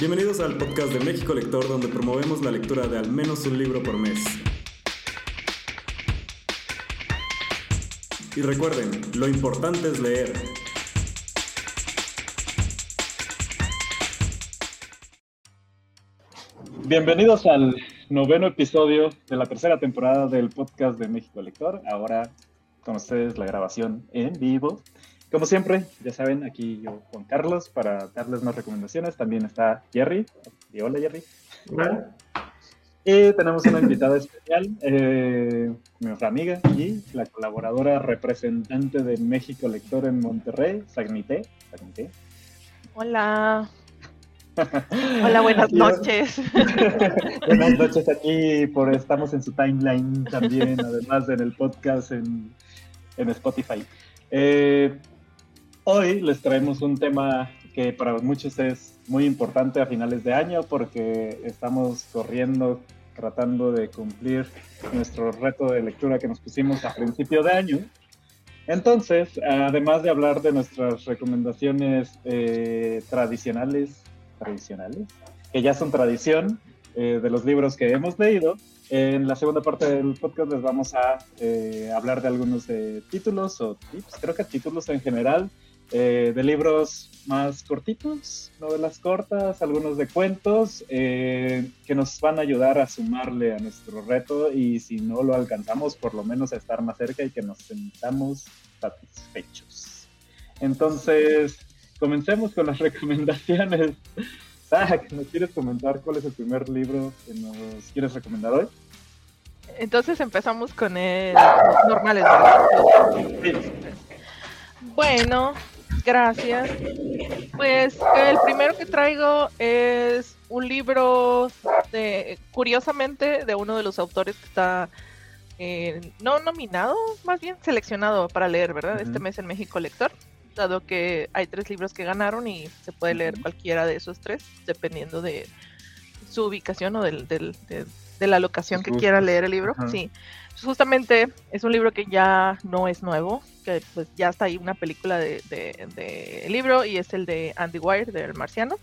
Bienvenidos al podcast de México Lector, donde promovemos la lectura de al menos un libro por mes. Y recuerden, lo importante es leer. Bienvenidos al noveno episodio de la tercera temporada del podcast de México Lector. Ahora con ustedes la grabación en vivo. Como siempre, ya saben, aquí yo, Juan Carlos, para darles más recomendaciones. También está Jerry. hola, Jerry. Hola. Y tenemos una invitada especial, eh, nuestra amiga y la colaboradora representante de México Lector en Monterrey, Sagnité. Hola. Hola, buenas noches. buenas noches aquí, por estamos en su timeline también, además en el podcast en, en Spotify. Eh, Hoy les traemos un tema que para muchos es muy importante a finales de año porque estamos corriendo, tratando de cumplir nuestro reto de lectura que nos pusimos a principio de año. Entonces, además de hablar de nuestras recomendaciones eh, tradicionales, tradicionales, que ya son tradición eh, de los libros que hemos leído, en la segunda parte del podcast les vamos a eh, hablar de algunos de títulos o tips, creo que títulos en general, eh, de libros más cortitos, novelas cortas, algunos de cuentos, eh, que nos van a ayudar a sumarle a nuestro reto y si no lo alcanzamos, por lo menos a estar más cerca y que nos sentamos satisfechos. Entonces, comencemos con las recomendaciones. Zach, ¿nos quieres comentar cuál es el primer libro que nos quieres recomendar hoy? Entonces empezamos con el normales, ¿verdad? Bueno, Gracias. Pues el primero que traigo es un libro de, curiosamente, de uno de los autores que está eh, no nominado, más bien seleccionado para leer, ¿verdad? Este mes en México Lector, dado que hay tres libros que ganaron y se puede leer cualquiera de esos tres, dependiendo de su ubicación o del, de, la locación que quiera leer el libro. Sí justamente es un libro que ya no es nuevo, que pues ya está ahí una película de, de, libro y es el de Andy Weir, del Marciano.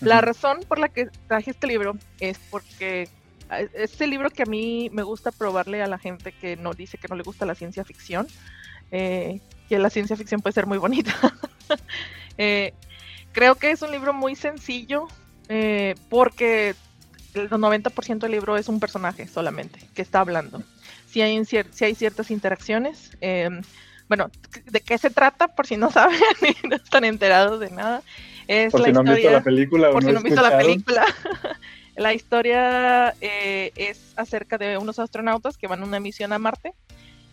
La razón por la que traje este libro es porque es el libro que a mí me gusta probarle a la gente que no dice que no le gusta la ciencia ficción, eh, que la ciencia ficción puede ser muy bonita. Eh, creo que es un libro muy sencillo eh, porque el 90% del libro es un personaje solamente que está hablando si hay, si hay ciertas interacciones. Em, bueno, ¿de qué se trata? Por si no saben y no están enterados de nada. Es por si no han visto la película. Por si no han visto la película. la historia eh, es acerca de unos astronautas que van a una misión a Marte.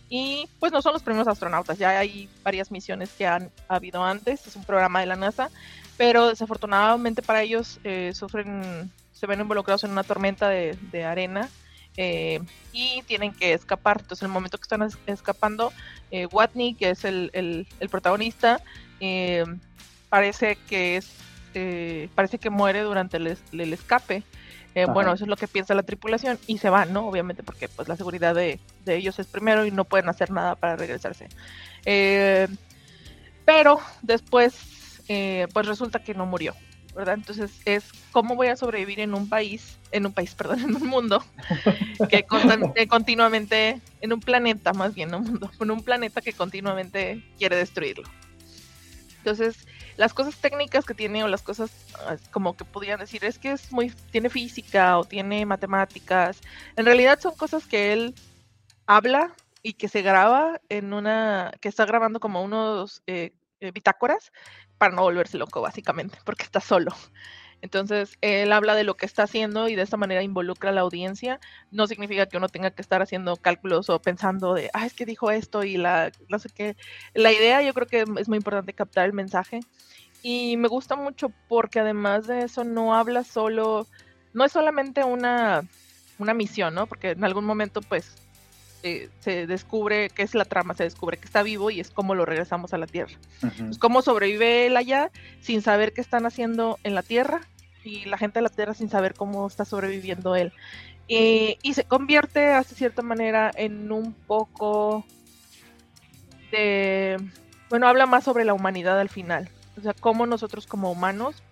Y pues no son los primeros astronautas, ya hay varias misiones que han habido antes, es un programa de la NASA, pero desafortunadamente para ellos eh, sufren, se ven involucrados en una tormenta de, de arena eh, y tienen que escapar. Entonces, en el momento que están escapando, eh, Watney, que es el, el, protagonista, eh, parece que es parece que muere durante el, el escape. bueno, eso es lo que piensa la tripulación y se van, ¿no? Obviamente porque pues la seguridad de, de ellos es primero y no pueden hacer nada para regresarse. pero después, pues resulta que no murió. ¿Verdad? Entonces es cómo voy a sobrevivir en un país, en un país, perdón, en un mundo que, continuamente, en un planeta más bien, no mundo, en un planeta que continuamente quiere destruirlo. Entonces, las cosas técnicas que tiene o las cosas ah, como que podrían decir es que es muy, tiene física o tiene matemáticas, en realidad son cosas que él habla y que se graba en una, que está grabando como unos eh, eh, bitácoras para no volverse loco, básicamente, porque está solo. Entonces, él habla de lo que está haciendo y de esta manera involucra a la audiencia. No significa que uno tenga que estar haciendo cálculos o pensando de, ah, es que dijo esto y la, no sé qué. La idea yo creo que es muy importante captar el mensaje. Y me gusta mucho porque además de eso no habla solo, no es solamente una, una misión, ¿no? Porque en algún momento, pues, eh, se descubre que es la trama, se descubre que está vivo y es como lo regresamos a la Tierra. es cómo sobrevive él allá sin saber qué están haciendo en la Tierra y la gente de la Tierra sin saber cómo está sobreviviendo él. y se convierte, hasta cierta manera, en un poco de... Bueno, habla más sobre la humanidad al final. O sea, cómo nosotros como humanos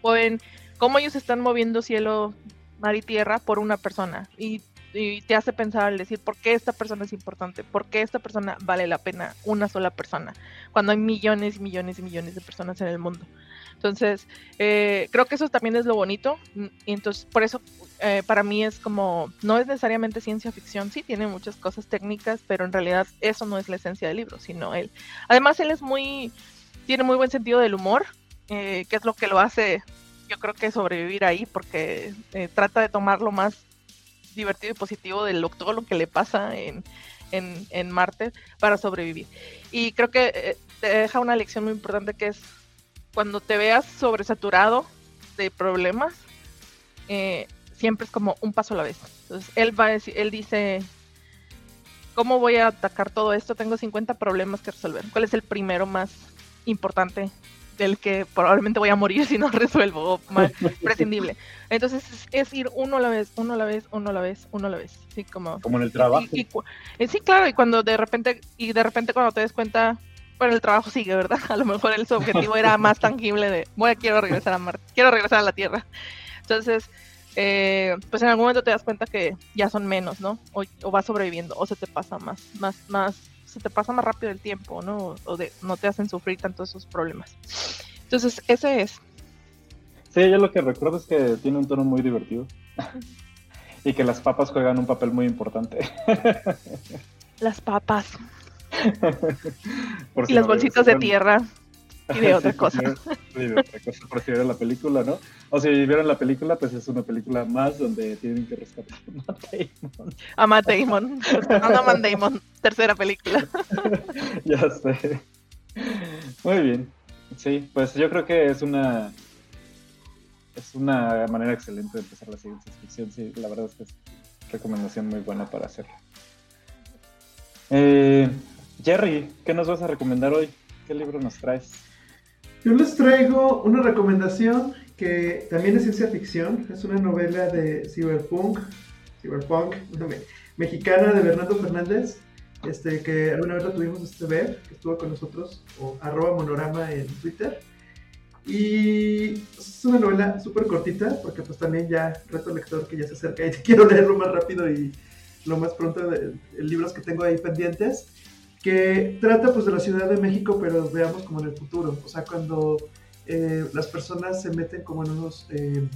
pueden, cómo ellos están moviendo cielo, mar y tierra por una persona. Y, y, te hace pensar al decir, ¿por qué esta persona es importante? ¿Por qué esta persona vale la pena una sola persona? Cuando hay millones y millones y millones de personas en el mundo. Entonces, eh, creo que eso también es lo bonito. Y entonces, por eso, eh, para mí es como, no es necesariamente ciencia ficción, sí, tiene muchas cosas técnicas, pero en realidad eso no es la esencia del libro, sino él. Además, él es muy, tiene muy buen sentido del humor, eh, que es lo que lo hace, yo creo que sobrevivir ahí, porque trata de tomar lo más divertido y positivo de todo lo que le pasa en, en, en Marte para sobrevivir. Y creo que te deja una lección muy importante que es cuando te veas sobresaturado de problemas, eh, siempre es como un paso a la vez. Entonces, él va a decir, él dice, ¿cómo voy a atacar todo esto? Tengo 50 problemas que resolver. ¿Cuál es el primero más importante del que probablemente voy a morir si no resuelvo o más prescindible? Entonces es, ir uno a la vez, uno a la vez, uno a la vez, uno a la vez. Sí, como, como en el trabajo. Eh, sí, claro, y cuando de repente, y de repente cuando te des cuenta, pero el trabajo sigue, ¿verdad? A lo mejor el, su objetivo era más tangible de, a quiero regresar a Marte, quiero regresar a la Tierra. Entonces, eh, pues en algún momento te das cuenta que ya son menos, ¿no? O, o, vas sobreviviendo, o se te pasa más, más, más, se te pasa más rápido el tiempo, ¿no? O de, no te hacen sufrir tanto esos problemas. Entonces, ese es. Sí, yo lo que recuerdo es que tiene un tono muy divertido. y que las papas juegan un papel muy importante. las papas y las bolsitas de tierra y de otra cosa. Sí, de otra cosa, por si vieron la película, ¿no? O si vieron la película, pues es una película más donde tienen que rescatar a Matt Damon. A Matt Damon, a Matt Damon, tercera película. ya sé. Muy bien. Sí, pues yo creo que es una es una manera excelente de empezar la ciencia ficción. Sí, la verdad es que es recomendación muy buena para hacerlo. Eh, Jerry, ¿qué nos vas a recomendar hoy? ¿Qué libro nos traes? Yo les traigo una recomendación que también es ciencia ficción. Es una novela de cyberpunk, cyberpunk mexicana de Bernardo Fernández, este, que alguna vez la tuvimos este ver, que estuvo con nosotros, o arroba monorama en Twitter. Y es una novela súper cortita, porque pues también ya reto lector que ya se acerca y quiero leerlo más rápido y lo más pronto de, de libros que tengo ahí pendientes que trata pues de la Ciudad de México, pero veamos como en el futuro, o sea, cuando eh, las personas se meten como en unos, eh,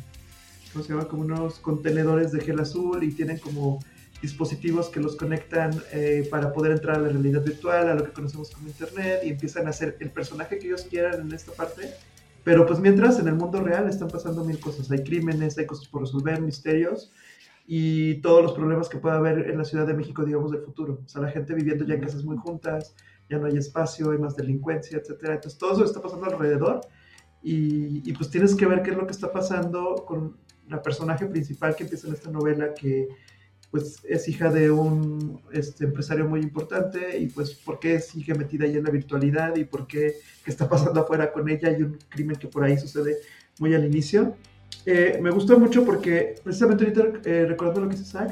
¿cómo se llama? Como unos contenedores de gel azul y tienen como dispositivos que los conectan eh, para poder entrar a la realidad virtual, a lo que conocemos como Internet, y empiezan a hacer el personaje que ellos quieran en esta parte. Pero pues mientras en el mundo real están pasando mil cosas, hay crímenes, hay cosas por resolver, misterios, y todos los problemas que pueda haber en la Ciudad de México, digamos, del futuro. O sea, la gente viviendo ya en casas muy juntas, ya no hay espacio, hay más delincuencia, etcétera. Entonces, todo eso está pasando alrededor y, pues tienes que ver qué es lo que está pasando con la personaje principal que empieza en esta novela, que pues es hija de un este, empresario muy importante y pues por qué sigue metida ahí en la virtualidad y por qué, qué está pasando afuera con ella y un crimen que por ahí sucede muy al inicio. Eh, me gustó mucho porque, precisamente ahorita eh, recordando lo que dice Zach,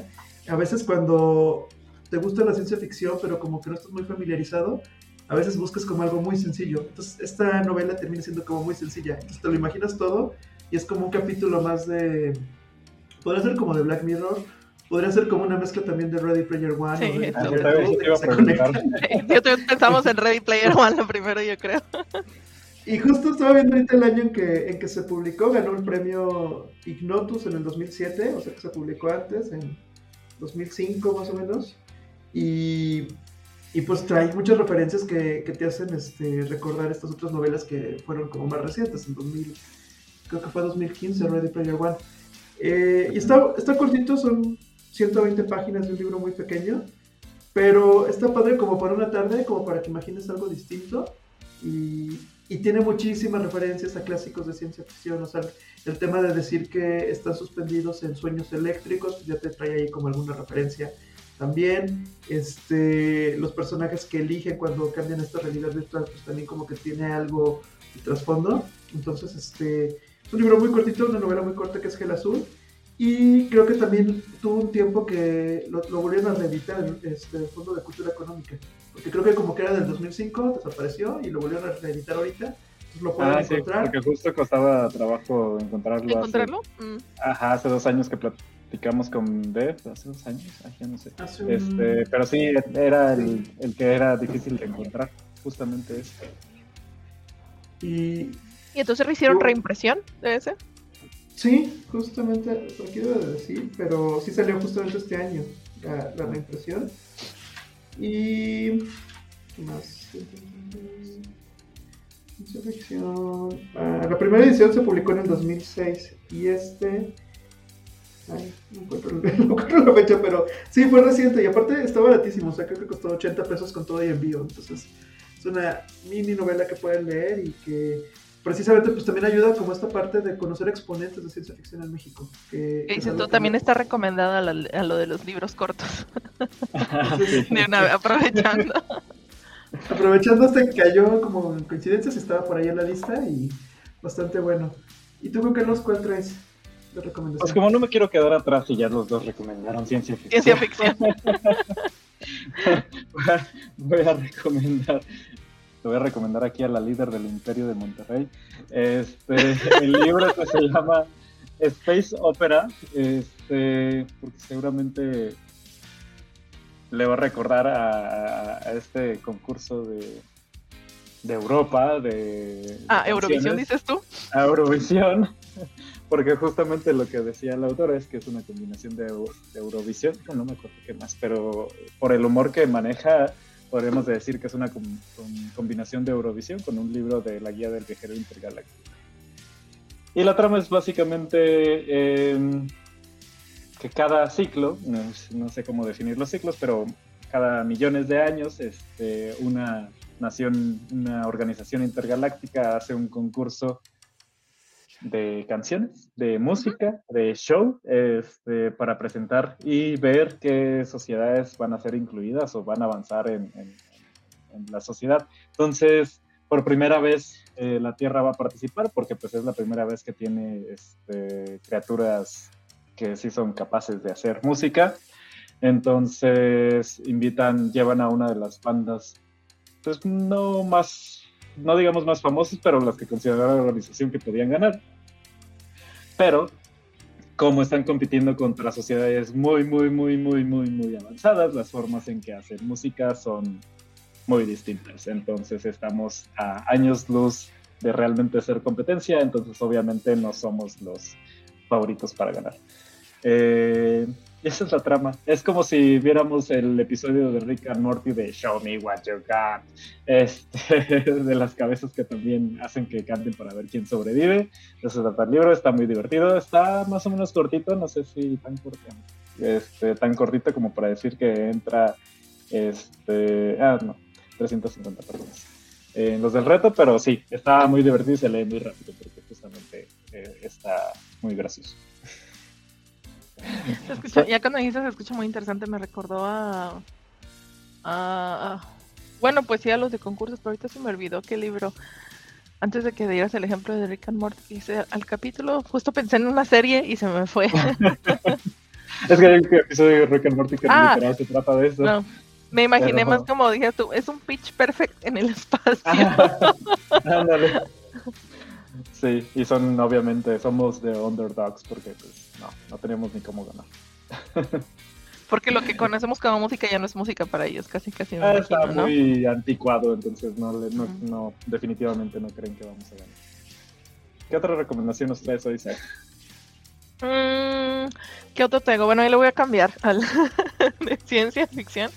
a veces cuando te gusta la ciencia ficción, pero como que no estás muy familiarizado, a veces buscas como algo muy sencillo. Entonces, esta novela termina siendo como muy sencilla. Entonces, te lo imaginas todo y es como un capítulo más de. Podría ser como de Black Mirror, podría ser como una mezcla también de Ready Player One. Sí, yo pensamos en Ready Player One primero, yo creo. Y justo estaba viendo ahorita el año en que, en que se publicó, ganó el premio Ignotus en el 2007, o sea que se publicó antes, en 2005 más o menos. Y, y pues trae muchas referencias que, que, te hacen este, recordar estas otras novelas que fueron como más recientes, en 2000, creo que fue 2015, Ready Player One. Eh, y está, está cortito, son 120 páginas de un libro muy pequeño, pero está padre como para una tarde, como para que imagines algo distinto. Y, y tiene muchísimas referencias a clásicos de ciencia ficción, o sea, el tema de decir que están suspendidos en sueños eléctricos, ya te trae ahí como alguna referencia también, este, los personajes que eligen cuando cambian esta realidad virtual, pues también como que tiene algo de trasfondo, entonces este, es un libro muy cortito, una novela muy corta que es Gel Azul, y creo que también tuvo un tiempo que lo, volvieron a reeditar este, el Fondo de Cultura Económica. Porque creo que como que era del 2005, desapareció y lo volvieron a reeditar ahorita. lo pueden Ah, sí, encontrar. porque justo costaba trabajo encontrarlo. hace- ¿Encontrarlo? Mm. Ajá, hace dos años que platicamos con Dev, hace dos años, Ay, ya no sé. Un- Este, pero sí, era el, el que era difícil de encontrar, justamente este. Y ¿Y entonces le hicieron reimpresión de ese? sí, justamente, lo quiero decir, pero sí salió justamente este año la, la reimpresión. Y. ¿Qué más? Ah, la primera edición se publicó en el 2006 y este. Ay, no encuentro, no encuentro la fecha, pero sí, fue reciente y aparte está baratísimo, o sea, creo que costó 80 pesos con todo y envío. Entonces, es una mini novela que pueden leer y que precisamente pues también ayuda como esta parte de conocer exponentes de ciencia ficción en México. Que, que es Dice algo tú, que también está recomendada a lo de los libros cortos. De una vez, aprovechando. Aprovechando hasta que cayó como en coincidencias, estaba por ahí en la lista y bastante bueno. ¿Y tú, Carlos, cuál traes de recomendación? Pues como no me quiero quedar atrás y ya los dos recomendaron ciencia ficción. Ciencia ficción. voy, a, voy a recomendar, te voy a recomendar aquí a la líder del Imperio de Monterrey. Este, el libro que se llama Space Opera, este, porque seguramente le va a recordar a, a este concurso de, de Europa, de... Ah, de Eurovisión, dices tú. a Eurovisión, porque justamente lo que decía el autor es que es una combinación de, Eu- de Eurovisión, no, no me acuerdo qué más, pero por el humor que maneja, podríamos decir que es una com- com- combinación de Eurovisión con un libro de la guía del viajero intergaláctico. Y la trama es básicamente em, que cada ciclo, no, no sé cómo definir los ciclos, pero cada millones de años, este, una nación, una organización intergaláctica hace un concurso de canciones, de música, de show, este, para presentar y ver qué sociedades van a ser incluidas o van a avanzar en, en- en la sociedad. Entonces, por primera vez eh, la Tierra va a participar porque pues es la primera vez que tiene este, criaturas que sí son capaces de hacer música. Entonces invitan, llevan a una de las bandas, pues no más, no digamos más famosas, pero las que consideraron la organización que podían ganar. Pero como están compitiendo contra sociedades muy, muy, muy, muy, muy, muy avanzadas, las formas en que hacen música son muy distintas. Entonces estamos a años luz de realmente ser competencia, entonces obviamente no somos los favoritos para ganar. Eh, esa es la trama. Es como si viéramos el episodio de Rick and Morty de Show Me What You Got, este, de las cabezas que también hacen que canten para ver quién sobrevive. Se trata el libro, está muy divertido, está más o menos cortito, no sé si tan corto, este, tan cortito como para decir que entra, este, ah, no, 350 personas. En los del reto, pero sí, está muy divertido y se lee muy rápido porque justamente eh, está muy gracioso. Se escucha- ya cuando dijiste se escucha muy interesante, me recordó a, a- a- Bueno, pues sí, a los de concursos, pero ahorita se me olvidó qué libro. Antes de que dieras el ejemplo de Rick and Morty, hice al capítulo, justo pensé en una serie y se me fue. Es que hay un episodio de Rick and Morty que Ah. literal se trata de eso. No, me imaginé Pero- más como dije tú, es un pitch perfect en el espacio. Ah, Ándale. Sí, y son obviamente, somos de underdogs porque pues no, no tenemos ni cómo ganar. Porque lo que conocemos como música ya no es música para ellos, casi casi me Ah, imagino, está ¿no? muy anticuado, entonces no, le- no, no, definitivamente no creen que vamos a ganar. ¿Qué otra recomendación nos traes hoy, Isaac? Mm, ¿Qué otro traigo? Bueno, ahí le voy a cambiar al de ciencia ficción.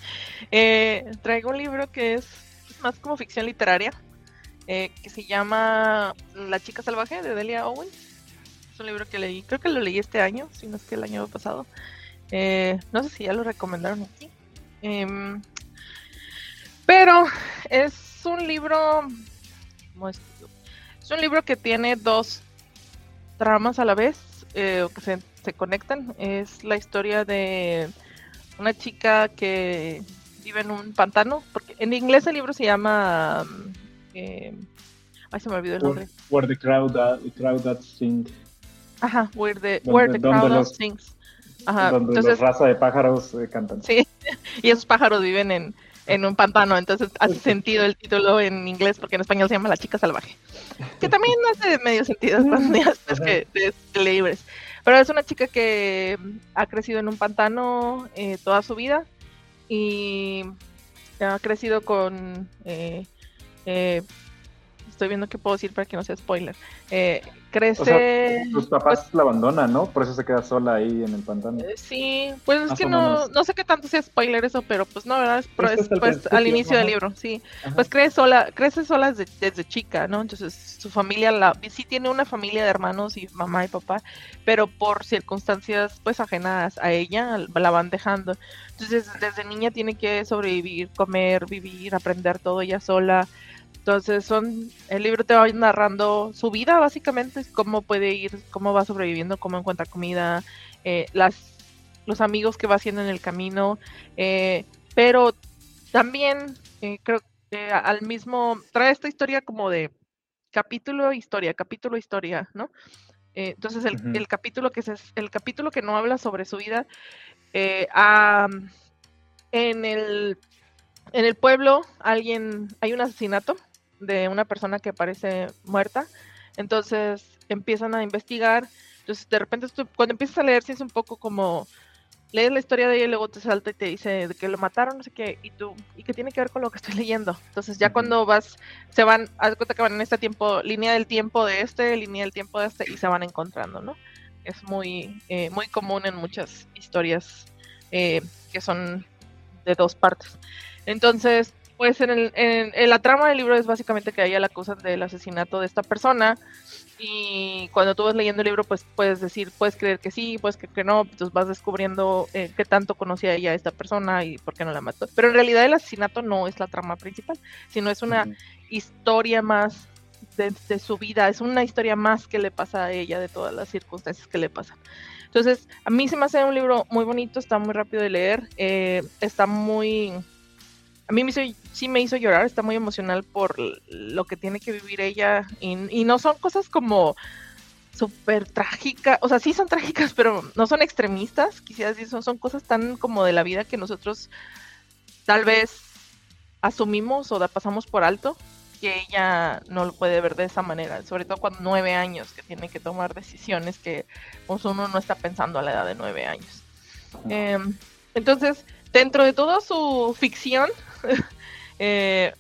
Eh, traigo un libro que es más como ficción literaria, eh, que se llama La chica salvaje de Delia Owens. Es un libro que leí, creo que lo leí este año, si no es que el año pasado. Eh, no sé si ya lo recomendaron aquí. Em, pero es un libro... ¿cómo es? Un libro que tiene dos tramas a la vez eh, que se, se conectan. Es la historia de una chica que vive en un pantano. Porque en inglés el libro se llama. mm, eh, ay, se me olvidó el nombre. Where the crowd, that, the crowd that sing, Ajá, Where the, Donde- where the Crowd los- Sings. Ajá, donde entonces, raza de pájaros eh, cantan. Sí. y esos pájaros viven en, en un pantano, entonces hace sentido el título en inglés porque en español se llama La chica salvaje, que también hace medio sentido cuando ya que te libres. Pero es una chica que ha crecido en un pantano eh, toda su vida y ha crecido con eh, eh, estoy viendo qué puedo decir para que no sea spoiler. Eh, crece. tus papás pues la abandonan, ¿no? Por eso se queda sola ahí en el pantano. Eh, sí, pues es que no, no sé qué tanto sea spoiler eso, pero pues no, ¿verdad? Es, pues, al inicio del libro, sí. Pues crece sola, crece sola desde, chica, ¿no? Entonces su familia, la, sí tiene una familia de hermanos y mamá y papá, pero por circunstancias pues ajenas a ella la van dejando. Entonces desde niña tiene que sobrevivir, comer, vivir, aprender todo ella sola. Entonces son, el libro te va narrando su vida básicamente, cómo puede ir, cómo va sobreviviendo, cómo encuentra comida, eh, las, los amigos que va haciendo en el camino, eh, pero también eh, creo que al mismo, trae esta historia como de capítulo historia, capítulo historia, ¿no? entonces el, el, capítulo que es el capítulo que no habla sobre su vida, en el en el pueblo alguien hay un asesinato de una persona que parece muerta. Entonces empiezan a investigar. Entonces de repente cuando empiezas a leer, si es un poco como lees la historia de ella y luego te salta y te dice de que lo mataron, no sé qué, y tú, ¿y qué tiene que ver con lo que estoy leyendo? Entonces ya cuando vas, se van, haz cuenta que van en este tiempo, línea del tiempo de este, línea del tiempo de este, y se van encontrando, ¿no? Es muy, eh, muy común en muchas historias eh, que son de dos partes. Entonces, pues en, el, en, la trama del libro es básicamente que a ella la acusan del asesinato de esta persona y cuando tú vas leyendo el libro pues puedes decir, puedes creer que sí, puedes creer que no, entonces vas descubriendo eh, qué tanto conocía ella a esta persona y por qué no la mató. Pero en realidad el asesinato no es la trama principal, sino es una historia más de, su vida, es una historia más que le pasa a ella de todas las circunstancias que le pasan. Entonces, a mí se me hace un libro muy bonito, está muy rápido de leer, eh, está muy a mí me hizo, sí me hizo llorar, está muy emocional por lo que tiene que vivir ella y, no son cosas como súper trágicas, o sea, sí son trágicas, pero no son extremistas, sí son, son cosas tan como de la vida que nosotros tal vez asumimos o la pasamos por alto, que ella no lo puede ver de esa manera, sobre todo cuando nueve años, que tiene que tomar decisiones que pues, uno no está pensando a la edad de nueve años. Em, entonces, dentro de toda su ficción, eh,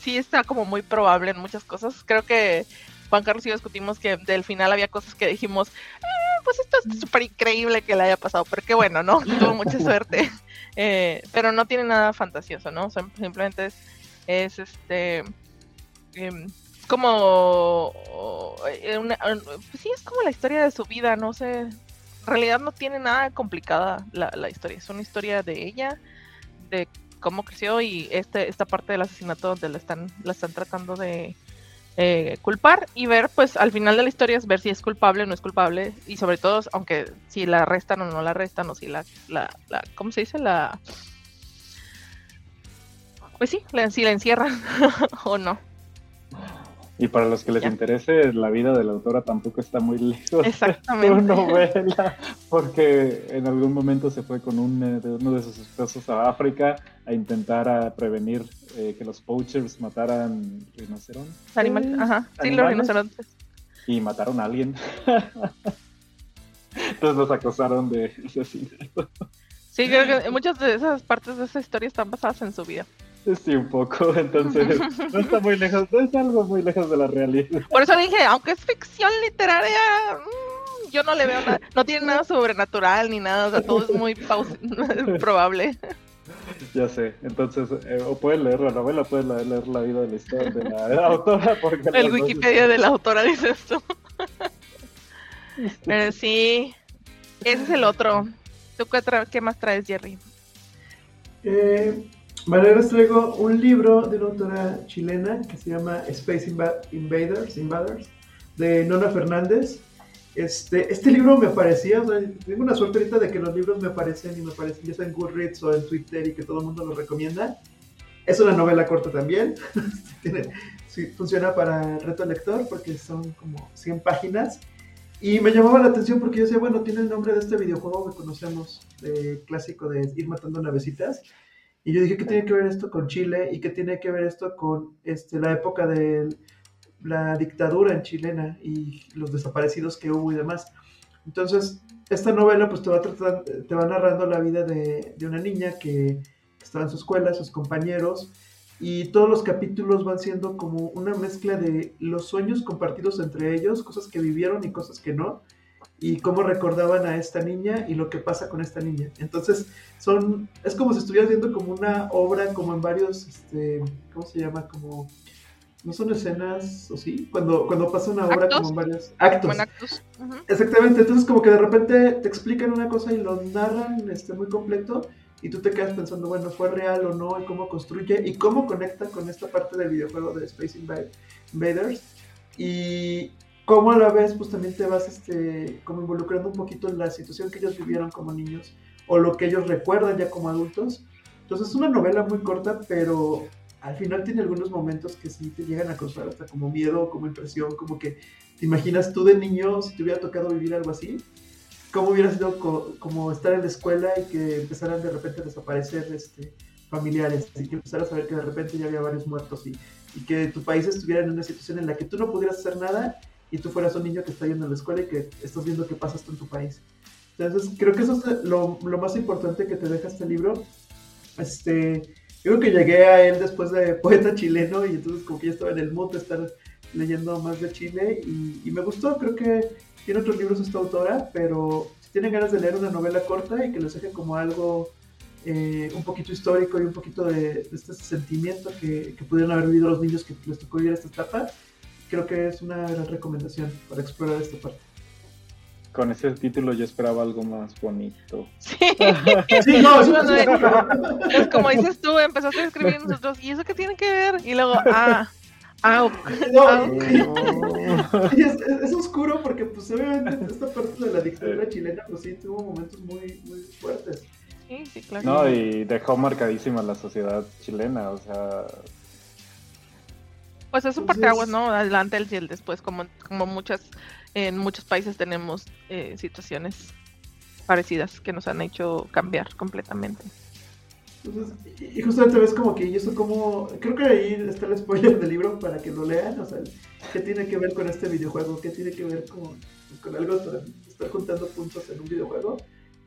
sí está como muy probable en muchas cosas. Creo que Juan Carlos y yo discutimos que del final había cosas que dijimos, eh, pues esto es súper increíble que le haya pasado, pero qué bueno, ¿no? Tuvo mucha suerte. Eh, pero no tiene nada fantasioso, ¿no? simplemente es, es este em, como una, pues sí es como la historia de su vida, no sé, realidad no tiene nada complicada la, la historia, es una historia de ella, de cómo creció y este, esta parte del asesinato donde la están, la están tratando de eh, culpar y ver, pues al final de la historia es ver si es culpable o no es culpable y sobre todo, aunque si la arrestan o no la arrestan o si la, la, la ¿cómo se dice? La... Pues sí, si la encierran o no. Y para los que les interese, la vida de la autora tampoco está muy lejos Exactamente. de su novela, porque en algún momento se fue con un, eh, uno de sus esposos a África a intentar a prevenir eh, que los poachers mataran rinocerontes. Animales, ajá, sí, los rinocerontes. Y mataron a alguien. Entonces los acosaron de asesinato. Sí, creo que muchas de esas partes de esa historia están basadas en su vida. Sí, un poco, entonces no está muy lejos, no es algo muy lejos de la realidad. Por eso dije, aunque es ficción literaria, mm, yo no le veo nada, no tiene nada sobrenatural ni nada, o sea, todo es muy probable. Ya sé, entonces, eh, o puedes leer la novela, o puedes leer la vida de la historia de la, autora. Porque El Wikipedia de la autora dice esto. Pero sí, ese es el otro. ¿Tú qué, qué más traes, Jerry? Eh, Vale, les traigo un libro de una autora chilena que se llama Space Invaders, Invaders de Nona Fernández. Este, este libro me aparecía, o sea, tengo una suerte ahorita de que los libros me aparecen y me aparecen ya sea en Goodreads o en Twitter y que todo el mundo los recomienda. Es una novela corta también, funciona para reto lector porque son como 100 páginas. Y me llamaba la atención porque yo decía, bueno, tiene el nombre de este videojuego que conocemos, clásico de ir matando navecitas. Y yo dije, ¿qué tiene que ver esto con Chile? ¿Y qué tiene que ver esto con este, la época de la dictadura en chilena y los desaparecidos que hubo y demás? Entonces, esta novela pues te va, te va narrando la vida de, de una niña que estaba en su escuela, sus compañeros, y todos los capítulos van siendo como una mezcla de los sueños compartidos entre ellos, cosas que vivieron y cosas que no, y cómo recordaban a esta niña y lo que pasa con esta niña. Entonces, son, es como si estuvieras viendo como una obra, como en varios, este, ¿cómo se llama? Como, ¿no son escenas o sí? Cuando, cuando pasa una obra como en varios actos. actos. Exactamente, entonces como que de repente te explican una cosa y lo narran este, muy completo y tú te quedas pensando, bueno, ¿fue real o no? ¿Y cómo construye? ¿Y cómo conecta con esta parte del videojuego de Space Invaders? Y cómo a la vez, pues también te vas este, como involucrando un poquito en la situación que ellos vivieron como niños o lo que ellos recuerdan ya como adultos. Entonces es una novela muy corta, pero al final tiene algunos momentos que sí te llegan a causar hasta como miedo, como impresión, como que te imaginas tú de niño si te hubiera tocado vivir algo así cómo hubiera sido como estar en la escuela y que empezaran de repente a desaparecer este, familiares y que empezaras a saber que de repente ya había varios muertos y, y, que tu país estuviera en una situación en la que tú no pudieras hacer nada y tú fueras un niño que está yendo a la escuela y que estás viendo qué pasa en tu país. Entonces, creo que eso es lo, lo, más importante que te deja este libro. Este, yo creo que llegué a él después de Poeta Chileno y entonces como que ya estaba en el mood de estar leyendo más de Chile y, y me gustó, creo que tiene otros libros esta autora, pero si tienen ganas de leer una novela corta y que les deje como algo eh, un poquito histórico y un poquito de, este sentimiento que, que, pudieron haber vivido los niños que les tocó vivir esta etapa, creo que es una gran recomendación para explorar esta parte. Con ese título yo esperaba algo más bonito. Sí, sí no, es, es, como dices tú, empezaste a escribir nosotros, ¿y eso qué tiene que ver? Y luego, ah, Ah, es, oscuro porque pues obviamente esta parte de la dictadura chilena pues sí tuvo momentos muy, muy fuertes. Sí, sí, claro. No, y dejó marcadísima la sociedad chilena, o sea... Pues es un parteaguas, ¿no? Adelante el y el después, como, como muchas, en muchos países tenemos eh, situaciones parecidas que nos han hecho cambiar completamente. Entonces, y justamente ves como que, y eso como, creo que ahí está el spoiler del libro para que lo lean, o sea, qué tiene que ver con este videojuego, qué tiene que ver con, con algo para estar juntando puntos en un videojuego.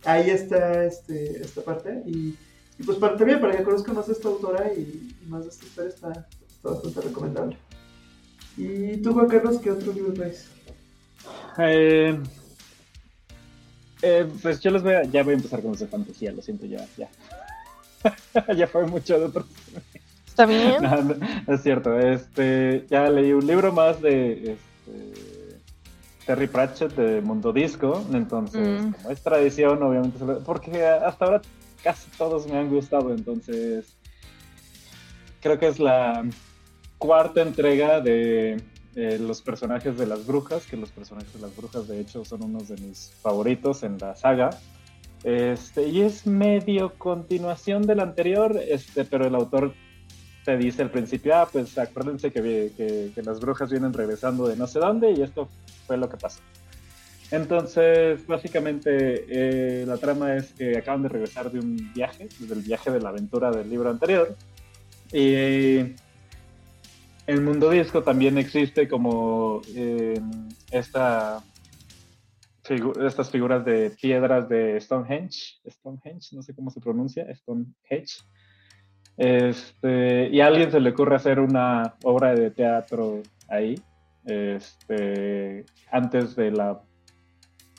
Ahí está este, esta parte, y, y pues para, también para que conozcan más de esta autora y, más de esta historia está, bastante recomendable. ¿Y tú, Juan Carlos, qué otro libro traes? Eh, eh, pues yo les voy a, ya voy a empezar con los de fantasía, lo siento, ya, ya. ya fue mucho de otro. Está bien. es cierto. Este, ya leí un libro más de este, Terry Pratchett de Mundo Disco. Entonces, mm. como es tradición, obviamente, porque hasta ahora casi todos me han gustado. Entonces, creo que es la cuarta entrega de los personajes de las brujas, que los personajes de las brujas de hecho son unos de mis favoritos en la saga. Este, y es medio continuación del anterior, este, pero el autor te dice al principio, ah, pues acuérdense que, que, las brujas vienen regresando de no sé dónde y esto fue lo que pasó. Entonces, básicamente, eh, la trama es que acaban de regresar de un viaje, del viaje de la aventura del libro anterior. Y en Mundo Disco también existe como eh, esta estas figuras de piedras de Stonehenge, Stonehenge, no sé cómo se pronuncia, Stonehenge. Este, y a alguien se le ocurre hacer una obra de teatro ahí, este, antes de la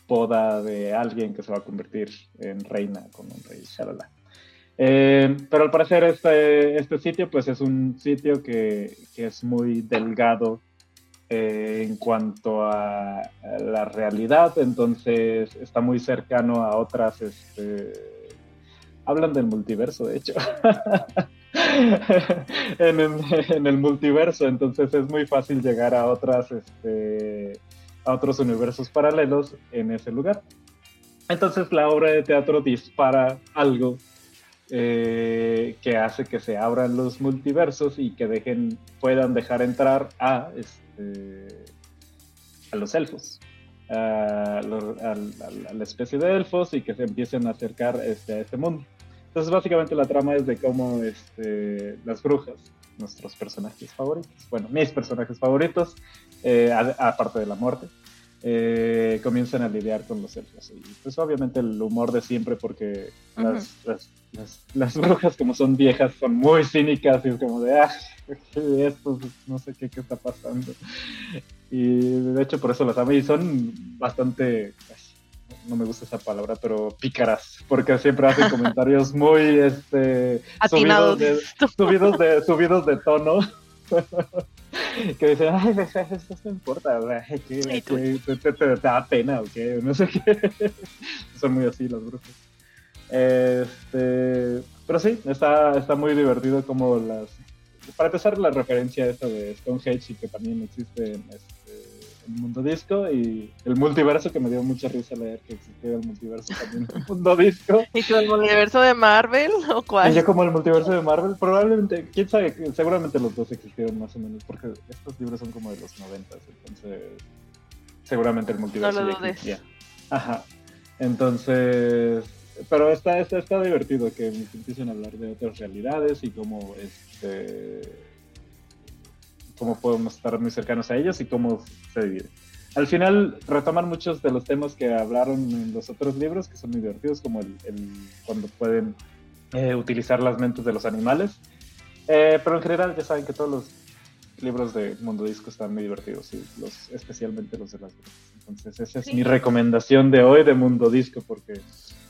boda de alguien que se va a convertir en reina con un rey, shalala. Eh, pero al parecer este, este sitio pues es un sitio que, que es muy delgado eh, en cuanto a, la realidad, entonces está muy cercano a otras, este, hablan del multiverso, de hecho, en, el, multiverso, entonces es muy fácil llegar a otras, este, a otros universos paralelos en ese lugar. Entonces la obra de teatro dispara algo eh, que hace que se abran los multiversos y que dejen, puedan dejar entrar a este, a los elfos, a, la especie de elfos y que se empiecen a acercar este, a este mundo. Entonces, básicamente la trama es de cómo este, las brujas, nuestros personajes favoritos, bueno, mis personajes favoritos, eh, aparte de la muerte, eh, comienzan a lidiar con los elfos. Y pues obviamente el humor de siempre porque las, las, brujas como son viejas son muy cínicas y es como de, ah, esto, no sé qué, qué está pasando. Y de hecho por eso las amo y son bastante no me gusta esa palabra, pero pícaras, porque siempre hacen comentarios muy este, subidos de, subidos de, subidos de tono. que dicen, ay, eso no importa, ¿qué, te, te, da pena o qué? No sé qué. Son muy así las brujas. Este, pero sí, está, está muy divertido como las... Para empezar, la referencia esta de Stonehenge y que también existe en, este, el mundo disco y el multiverso que me dio mucha risa leer que existía el multiverso también el mundo disco. ¿Y tú el multiverso de Marvel o cuál? Y yo como el multiverso de Marvel, probablemente, quién sabe, seguramente los dos existieron más o menos, porque estos libros son como de los noventas, entonces seguramente el multiverso no lo ya Ajá. Entonces, pero está, está, está divertido que me empiecen a hablar de otras realidades y cómo este cómo podemos estar muy cercanos a ellos y cómo se divide. Al final retoman muchos de los temas que hablaron en los otros libros, que son muy divertidos, como el, cuando pueden eh, utilizar las mentes de los animales. Eh, pero en general ya saben que todos los libros de Mundo Disco están muy divertidos, y los, especialmente los de las Entonces esa es mi recomendación de hoy de Mundo Disco, porque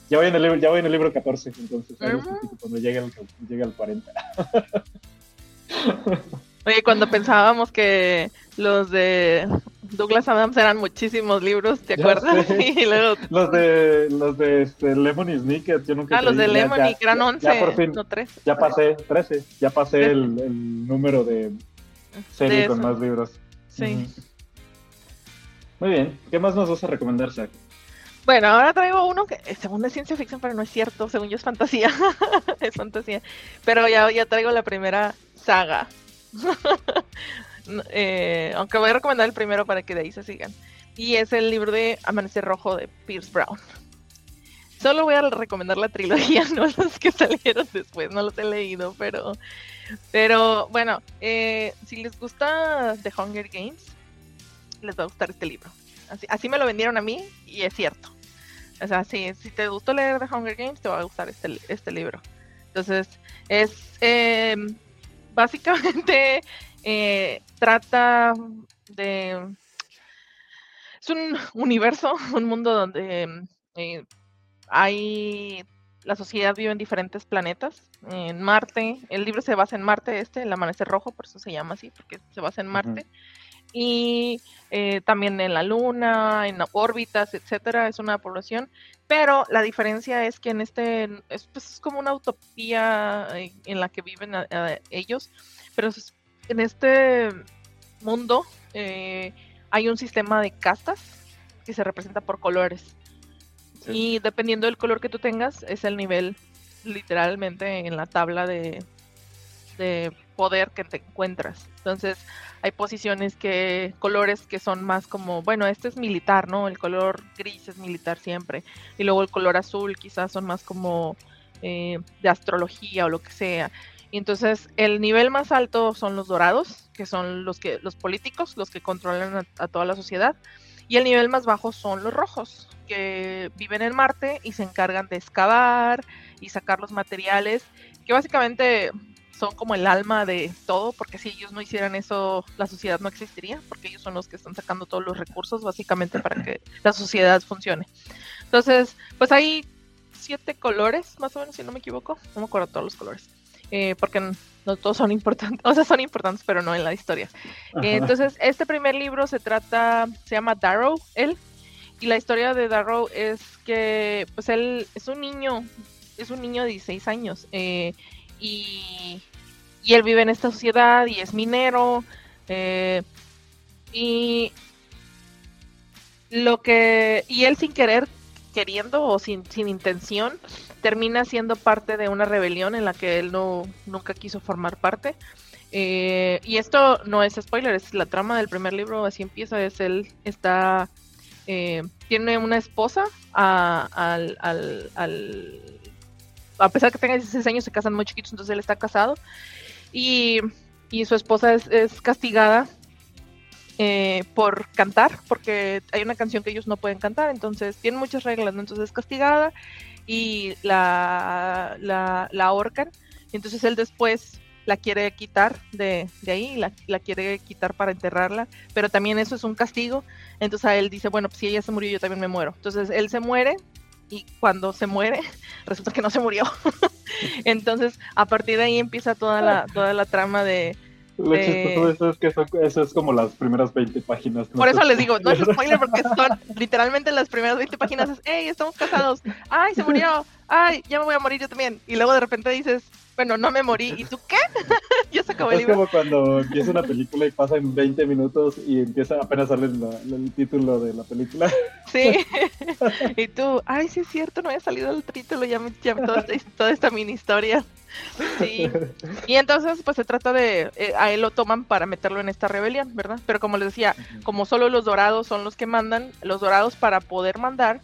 ya voy en el, libro, ya voy en el libro 14, entonces cuando llegue al, llegue al 40. Oye, cuando pensábamos que los de Douglas Adams eran muchísimos libros, ¿te acuerdas? y luego... Los de, los de este, Lemon y Snicket, yo nunca Ah, los de Lemon y eran 11, ya, por fin, no 13. Ya pasé, 13, ya pasé el, el, número de serie con más libros. Sí. Muy bien, ¿qué más nos vas a recomendar, Zach? Bueno, ahora traigo uno que según es ciencia ficción, pero no es cierto, según yo es fantasía. es fantasía. Pero ya, ya traigo la primera saga Eh, aunque voy a recomendar el primero para que de ahí se sigan. Y es el libro de Amanecer Rojo de Pierce Brown. Solo voy a recomendar la trilogía, no los que salieron después, no los he leído, pero, pero bueno, eh, si les gusta The Hunger Games, les va a gustar este libro. Así, así me lo vendieron a mí y es cierto. O sea, si, si te gustó leer The Hunger Games, te va a gustar este, este libro. Entonces, es eh, básicamente eh, trata de... Es un universo, un mundo donde eh, hay... La sociedad vive en diferentes planetas. En Marte, el libro se basa en Marte, este, el amanecer rojo, por eso se llama así, porque se basa en Marte. Y eh, también en la Luna, en órbitas, etcétera, es una población. Pero la diferencia es que en este es, pues, como una utopía en la que viven ellos, pero en este mundo eh, hay un sistema de castas que se representa por colores. Y dependiendo del color que tú tengas, es el nivel literalmente en la tabla de, de poder que te encuentras. Entonces, hay posiciones que, colores que son más como, bueno, este es militar, ¿no? El color gris es militar siempre. Y luego el color azul quizás son más como eh, de astrología o lo que sea. Y entonces el nivel más alto son los dorados, que son los que los políticos, los que controlan a, toda la sociedad, y el nivel más bajo son los rojos, que viven en Marte y se encargan de excavar y sacar los materiales, que básicamente son como el alma de todo, porque si ellos no hicieran eso, la sociedad no existiría, porque ellos son los que están sacando todos los recursos básicamente para que la sociedad funcione. Entonces, pues hay siete colores, más o menos, si no me equivoco, no me acuerdo todos los colores. Eh, porque no todos son importantes, o sea, son importantes, pero no en la historia. Eh, entonces, este primer libro se trata, se llama Darrow, él, y la historia de Darrow es que, pues él es un niño, es un niño de 16 años, eh, y, y, él vive en esta sociedad y es minero, y lo que, y él sin querer, queriendo o sin, sin intención, termina siendo parte de una rebelión en la que él no nunca quiso formar parte. Eh, y esto no es spoiler, es la trama del primer libro, así empieza, es él está, eh, tiene una esposa a, a pesar que tenga 16 años, se casan muy chiquitos, entonces él está casado. Y, y su esposa es, es castigada eh, por cantar, porque hay una canción que ellos no pueden cantar, entonces tienen muchas reglas, ¿no? Entonces es castigada y la, la, la ahorcan. Y entonces él después la quiere quitar de, de ahí, la, la, quiere quitar para enterrarla, pero también eso es un castigo. Entonces a él dice, bueno, pues si ella se murió, yo también me muero. Entonces él se muere y cuando se muere, resulta que no se murió. Entonces a partir de ahí empieza toda la, toda la trama de... Lo chistoso de eso es que eso, eso, es como las primeras 20 páginas. No Por eso les digo, no es spoiler porque son literalmente las primeras 20 páginas es, hey, estamos casados, ay, se murió, ay, ya me voy a morir yo también. Y luego de repente dices, bueno, no me morí. ¿Y tú qué? ya se acabó el es libro. como cuando empieza una película y pasa en 20 minutos y empieza apenas sale la, el título de la película. Sí. y tú, ay, sí es cierto, no había salido el título, ya me, ya toda, esta, toda esta mini historia. Sí. Y entonces, pues se trata de, eh, a él lo toman para meterlo en esta rebelión, ¿verdad? Pero como les decía, como solo los dorados son los que mandan, los dorados para poder mandar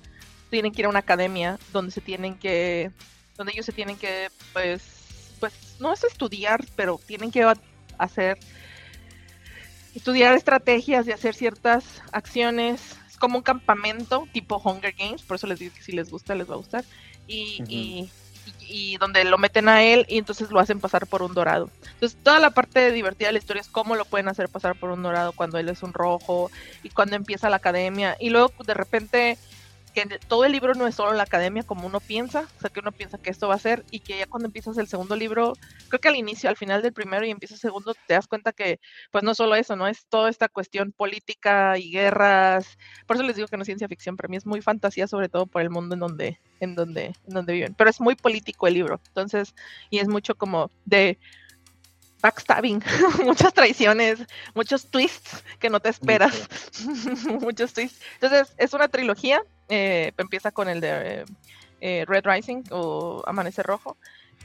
tienen que ir a una academia donde se tienen que, donde ellos se tienen que, pues, pues no es estudiar, pero tienen que hacer, estudiar estrategias y hacer ciertas acciones. Es como un campamento tipo Hunger Games, por eso les digo que si les gusta, les va a gustar. Y, uh -huh. y, y, y, donde lo meten a él y entonces lo hacen pasar por un dorado. Entonces toda la parte divertida de la historia es cómo lo pueden hacer pasar por un dorado cuando él es un rojo y cuando empieza la academia. Y luego de repente que todo el libro no es solo la academia como uno piensa, o sea que uno piensa que esto va a ser y que ya cuando empiezas el segundo libro, creo que al inicio, al final del primero y empiezas el segundo, te das cuenta que pues no solo eso, no es toda esta cuestión política y guerras, por eso les digo que no es ciencia ficción, para mí es muy fantasía sobre todo por el mundo en donde en donde en donde viven, pero es muy político el libro. Entonces, y es mucho como de backstabbing, muchas traiciones, muchos twists que no te esperas, muchos twists. Entonces, es una trilogía, eh, empieza con el de eh, Red Rising o Amanecer Rojo,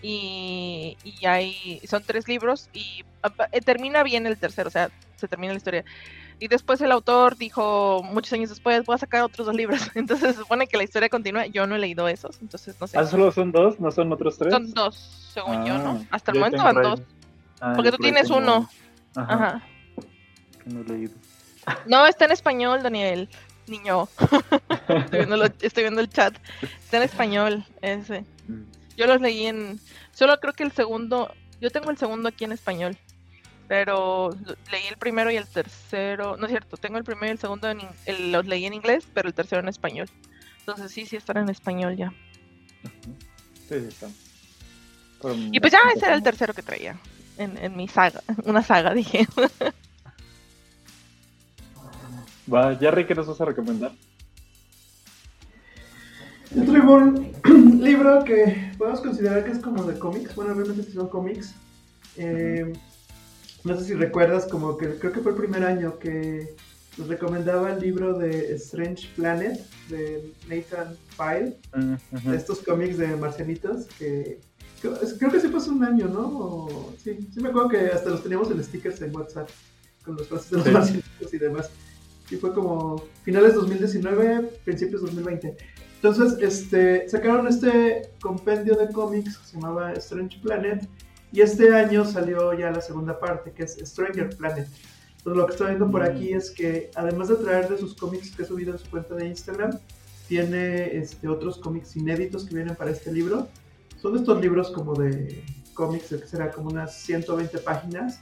y, y, hay, son tres libros y eh, termina bien el tercero, o sea, se termina la historia. Y después el autor dijo, muchos años después, voy a sacar otros dos libros. Entonces se supone que la historia continúa. Yo no he leído esos, entonces no sé. ¿Ah, solo son dos? ¿No son otros tres? Son dos, según ah, yo, ¿no? Hasta el momento van dos. Ah, Porque tú tienes uno. Ajá. Ajá. Que no he leído. No, está en español, Daniel. Niño. estoy, viendo lo, estoy, viendo el chat. Está en español, ese. Mm. Yo los leí en. Solo creo que el segundo. Yo tengo el segundo aquí en español. Pero leí el primero y el tercero. No es cierto, tengo el primero y el segundo. En, el, los leí en inglés, pero el tercero en español. Entonces sí, sí están en español ya. Sí, sí están. Y pues ya ese era el tercero que traía en, en mi saga, una saga, dije. Va, Jerry, ¿qué nos vas a recomendar? Yo traigo un libro que podemos considerar que es como de cómics. Bueno, obviamente son cómics. Eh, no sé si recuerdas, como que creo que fue el primer año que nos recomendaba el libro de Strange Planet de Nathan Pyle. Uh -huh. De estos cómics de marcianitos que Creo que sí pasó un año, ¿no? O, sí, sí me acuerdo que hasta los teníamos en stickers en WhatsApp, con los frases de los sí. marcianitos y demás. Y fue como finales 2019, principios 2020. Entonces, este, sacaron este compendio de cómics que se llamaba Strange Planet. Y este año salió ya la segunda parte, que es Stranger Planet. Entonces, lo que estoy viendo por aquí es que, además de traer de sus cómics que ha subido en su cuenta de Instagram, tiene este, otros cómics inéditos que vienen para este libro son estos libros como de cómics, que será como unas 120 páginas,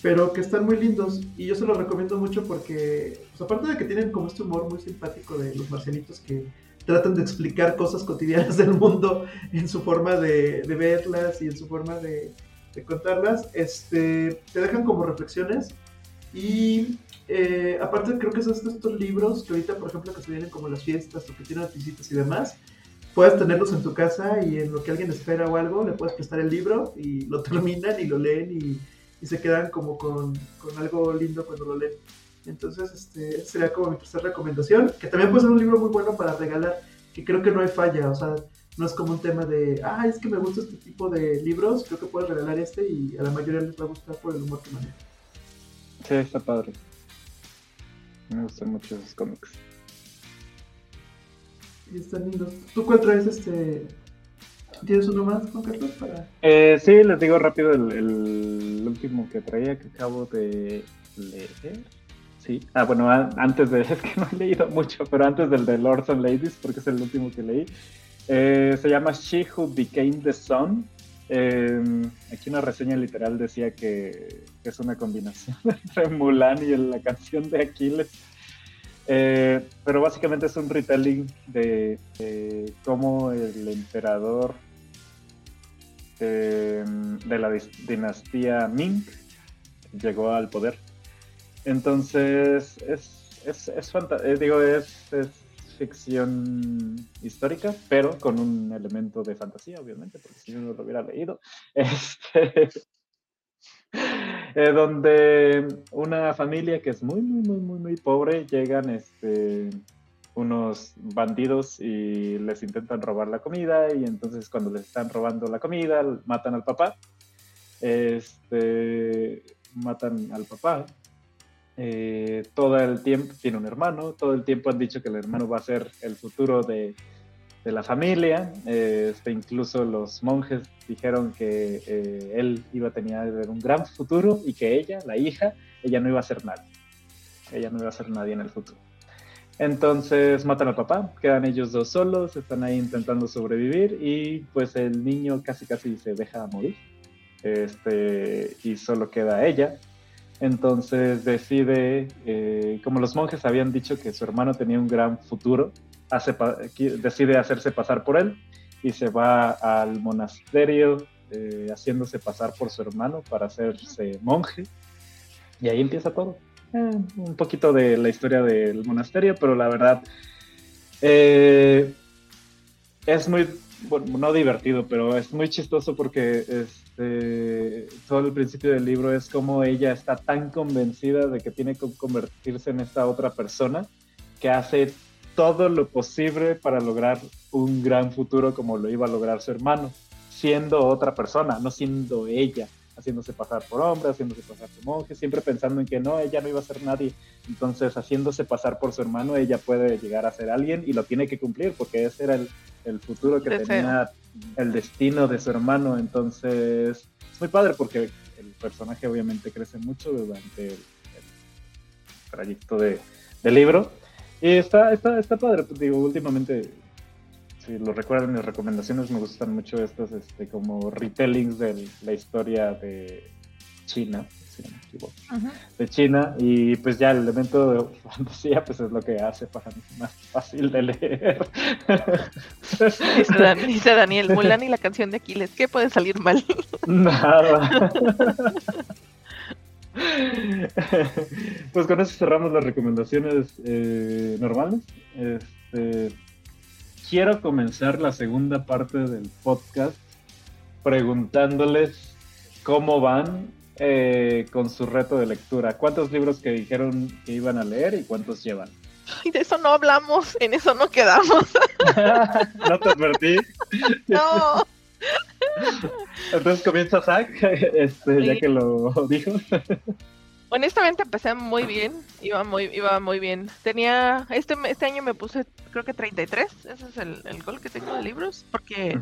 pero que están muy lindos. Y yo se los recomiendo mucho porque, pues aparte de que tienen como este humor muy simpático de los marcianitos que tratan de explicar cosas cotidianas del mundo en su forma de, de verlas y en su forma de, de, contarlas, este, te dejan como reflexiones. Y eh, aparte creo que son estos libros que ahorita, por ejemplo, que se vienen como las fiestas o que tienen visitas y demás, puedes tenerlos en tu casa y en lo que alguien espera o algo, le puedes prestar el libro y lo terminan y lo leen y, se quedan como con, con, algo lindo cuando lo leen. Entonces, este sería como mi tercera recomendación, que también puede ser un libro muy bueno para regalar, que creo que no hay falla, o sea, no es como un tema de, ah, es que me gusta este tipo de libros, creo que puedes regalar este y a la mayoría les va a gustar por el humor que maneja. Sí, está padre. Me gustan mucho esos cómics. Están lindos. ¿Tú cuál traes este? ¿Tienes uno más, Juan Carlos? Para... Eh, sí, les digo rápido el, el, último que traía que acabo de leer. Sí. Ah, bueno, antes de. Es que no he leído mucho, pero antes del de Lords and Ladies, porque es el último que leí. Eh, se llama She Who Became the Sun. Eh, aquí una reseña literal decía que, es una combinación entre Mulan y la canción de Aquiles. Eh, pero básicamente es un retelling de, cómo el emperador de la dinastía Ming llegó al poder. Entonces, es, es, es, digo, es, es ficción histórica, pero con un elemento de fantasía, obviamente, porque si yo no lo hubiera leído. Este, eh, donde una familia que es muy, muy, muy, muy, muy pobre, llegan este, unos bandidos y les intentan robar la comida y entonces cuando les están robando la comida, matan al papá. Este, matan al papá eh, todo el tiempo, tiene un hermano, todo el tiempo han dicho que el hermano va a ser el futuro de, de la familia, este, incluso los monjes dijeron que eh, él iba a tener un gran futuro y que ella, la hija, ella no iba a ser nadie, ella no iba a ser nadie en el futuro. Entonces matan al papá, quedan ellos dos solos, están ahí intentando sobrevivir y pues el niño casi casi se deja morir este, y solo queda ella entonces decide, eh, como los monjes habían dicho que su hermano tenía un gran futuro, decide hacerse pasar por él y se va al monasterio eh, haciéndose pasar por su hermano para hacerse monje. Y ahí empieza todo. Eh, un poquito de la historia del monasterio, pero la verdad es muy, bueno, no divertido, pero es muy chistoso porque es, este, todo el principio del libro es como ella está tan convencida de que tiene que convertirse en esta otra persona que hace todo lo posible para lograr un gran futuro como lo iba a lograr su hermano, siendo otra persona, no siendo ella, haciéndose pasar por hombre, haciéndose pasar por monje, siempre pensando en que no, ella no iba a ser nadie. Entonces, haciéndose pasar por su hermano, ella puede llegar a ser alguien y lo tiene que cumplir porque ese era el, el futuro que tenía el destino de su hermano. Entonces, es muy padre porque el personaje obviamente crece mucho durante el, trayecto de, del libro. Y está, está, está padre, pues, digo, últimamente, si lo recuerdan, mis recomendaciones me gustan mucho estos este, como retellings de la historia de China de China y pues ya el elemento de fantasía pues es lo que hace para mí más fácil de leer. Dice, Daniel, Mulan y la canción de Aquiles, ¿qué puede salir mal? Nada. pues con eso cerramos las recomendaciones eh, normales. Este, quiero comenzar la segunda parte del podcast preguntándoles cómo van eh, con su reto de lectura. ¿Cuántos libros que dijeron que iban a leer y cuántos llevan? Ay, de eso no hablamos, en eso no quedamos. no te advertí. no. Entonces comienza Zach, este, ya que lo dijo. Honestamente empecé muy bien, iba muy, iba muy bien. Tenía, este, este año me puse creo que 33, ese es el, el gol que tengo de libros, porque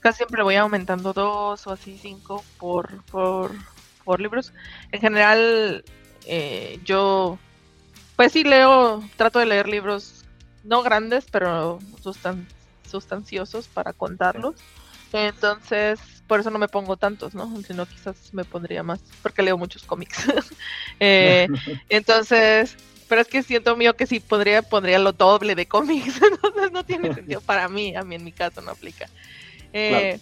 casi siempre voy aumentando dos o así cinco por, por, por libros. En general, eh, yo, pues sí leo, trato de leer libros no grandes, pero sustan sustanciosos para contarlos. Entonces, por eso no me pongo tantos, ¿no? Sino quizás me pondría más, porque leo muchos cómics. Eh, entonces, pero es que siento mío que si podría, pondría lo doble de cómics. Entonces no tiene sentido para mí, a mí en mi caso no aplica. Eh,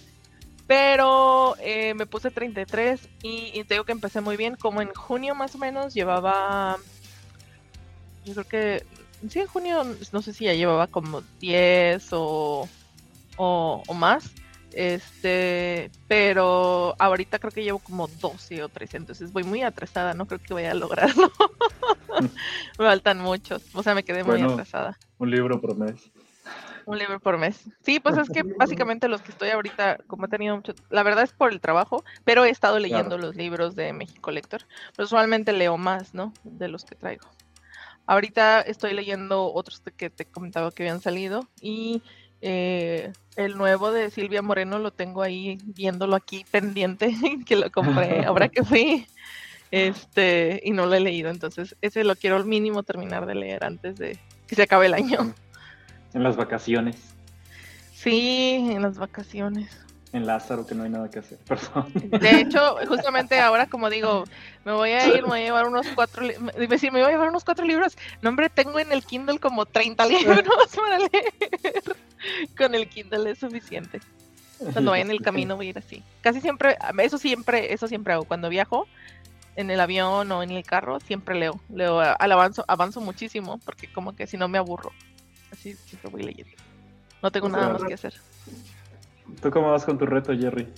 pero eh, me puse 33 y, y, te digo que empecé muy bien. Como en junio más o menos llevaba. Yo creo que. Sí, en junio no sé si ya llevaba como 10 o, o, más. Este, pero ahorita creo que llevo como 12 o 13, entonces voy muy atrasada, no creo que vaya a lograrlo. me faltan muchos, o sea, me quedé muy atrasada. Un libro por mes. Un libro por mes. Sí, pues es que básicamente los que estoy ahorita, como he tenido mucho, la verdad es por el trabajo, pero he estado leyendo los libros de México Lector. Pero usualmente leo más, ¿no? De los que traigo. Ahorita estoy leyendo otros que te he comentado que habían salido y Eh, el nuevo de Silvia Moreno lo tengo ahí viéndolo aquí pendiente, que lo compré ahora que fui. Este, y no lo he leído, entonces ese lo quiero al mínimo terminar de leer antes de que se acabe el año. En las vacaciones. Sí, en las vacaciones. En Lázaro, que no hay nada que hacer, perdón. De hecho, justamente ahora, como digo, me voy a ir, me voy a llevar unos cuatro, decir, me voy a llevar unos cuatro libros. No, hombre, tengo en el Kindle como 30 libros para leer. Con el Kindle es suficiente. Cuando vaya en el camino voy a ir así. Casi siempre, eso siempre, eso siempre hago. Cuando viajo, en el avión o en el carro, siempre leo. Leo al avanzo, avanzo muchísimo, porque como que si no me aburro. Así siempre voy leyendo. No tengo nada más que hacer. ¿Tú cómo vas con tu reto, Jerry?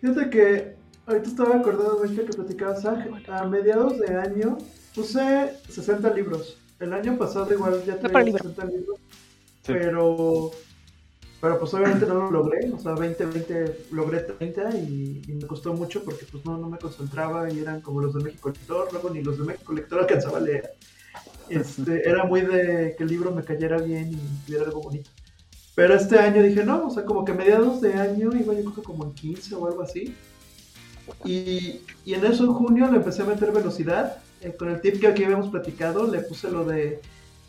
Fíjate que ahorita estaba acordado de que platicabas a mediados de año puse 60 libros. El año pasado igual ya tenía 60 libros, pero pero pues obviamente no lo logré, o sea, 20, 20, logré 30 y, me costó mucho porque pues no, no me concentraba y eran como los de México Lector, luego ni los de México Lector alcanzaba a leer. Este, era muy de que el libro me cayera bien y tuviera algo bonito. Pero este año dije, no, o sea, como que mediados de año iba yo creo como en 15 o algo así. Y, y en eso en junio le empecé a meter velocidad. Eh, con el tip que aquí habíamos platicado, le puse lo de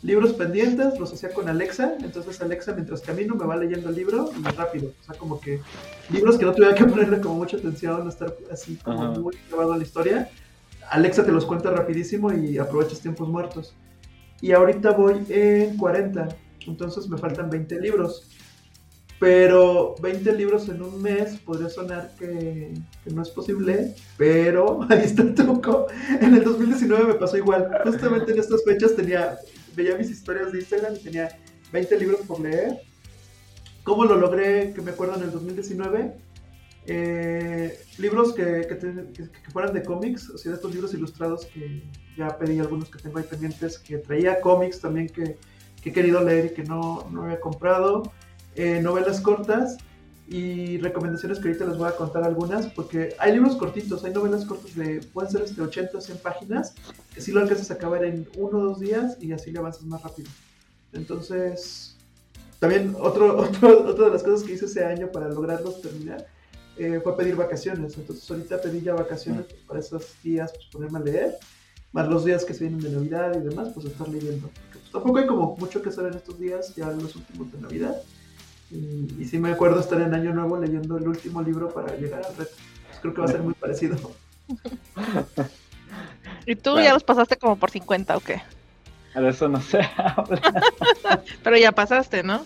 libros pendientes, los hacía con Alexa, entonces Alexa mientras camino me va leyendo el libro y rápido, o sea, como que libros que no tuviera que ponerle como mucha atención, no estar así como muy grabado a la historia, Alexa te los cuenta rapidísimo y aprovechas tiempos muertos. Y ahorita voy en 40, entonces me faltan 20 libros. Pero 20 libros en un mes podría sonar que, que, no es posible, pero ahí está el truco. En el 2019 me pasó igual. Justamente en estas fechas tenía veía mis historias de Instagram y tenía 20 libros por leer. ¿Cómo lo logré? Que me acuerdo en el 2019. Eh, libros que, que, fueran de cómics, o sea, de estos libros ilustrados que ya pedí algunos que tengo ahí pendientes, que traía cómics también que, he querido leer y que no, no había comprado, eh, novelas cortas y recomendaciones que ahorita les voy a contar algunas, porque hay libros cortitos, hay novelas cortas de, pueden ser este 80 o 100 páginas, que si lo alcanzas a acabar en uno o dos días y así le avanzas más rápido. Entonces, también otro, otro, otra de las cosas que hice ese año para lograrlos terminar eh, fue pedir vacaciones. Entonces, ahorita pedí ya vacaciones mm. para esos días, pues ponerme a leer, más los días que se vienen de Navidad y demás, pues estar leyendo. Porque, pues, tampoco hay como mucho que hacer en estos días, ya los últimos de Navidad. Y, y, sí me acuerdo estar en Año Nuevo leyendo el último libro para llegar al reto. Pues creo que va a ser muy parecido. ¿Y tú ya los pasaste como por 50 o qué? De eso no sé. Pero ya pasaste, ¿no?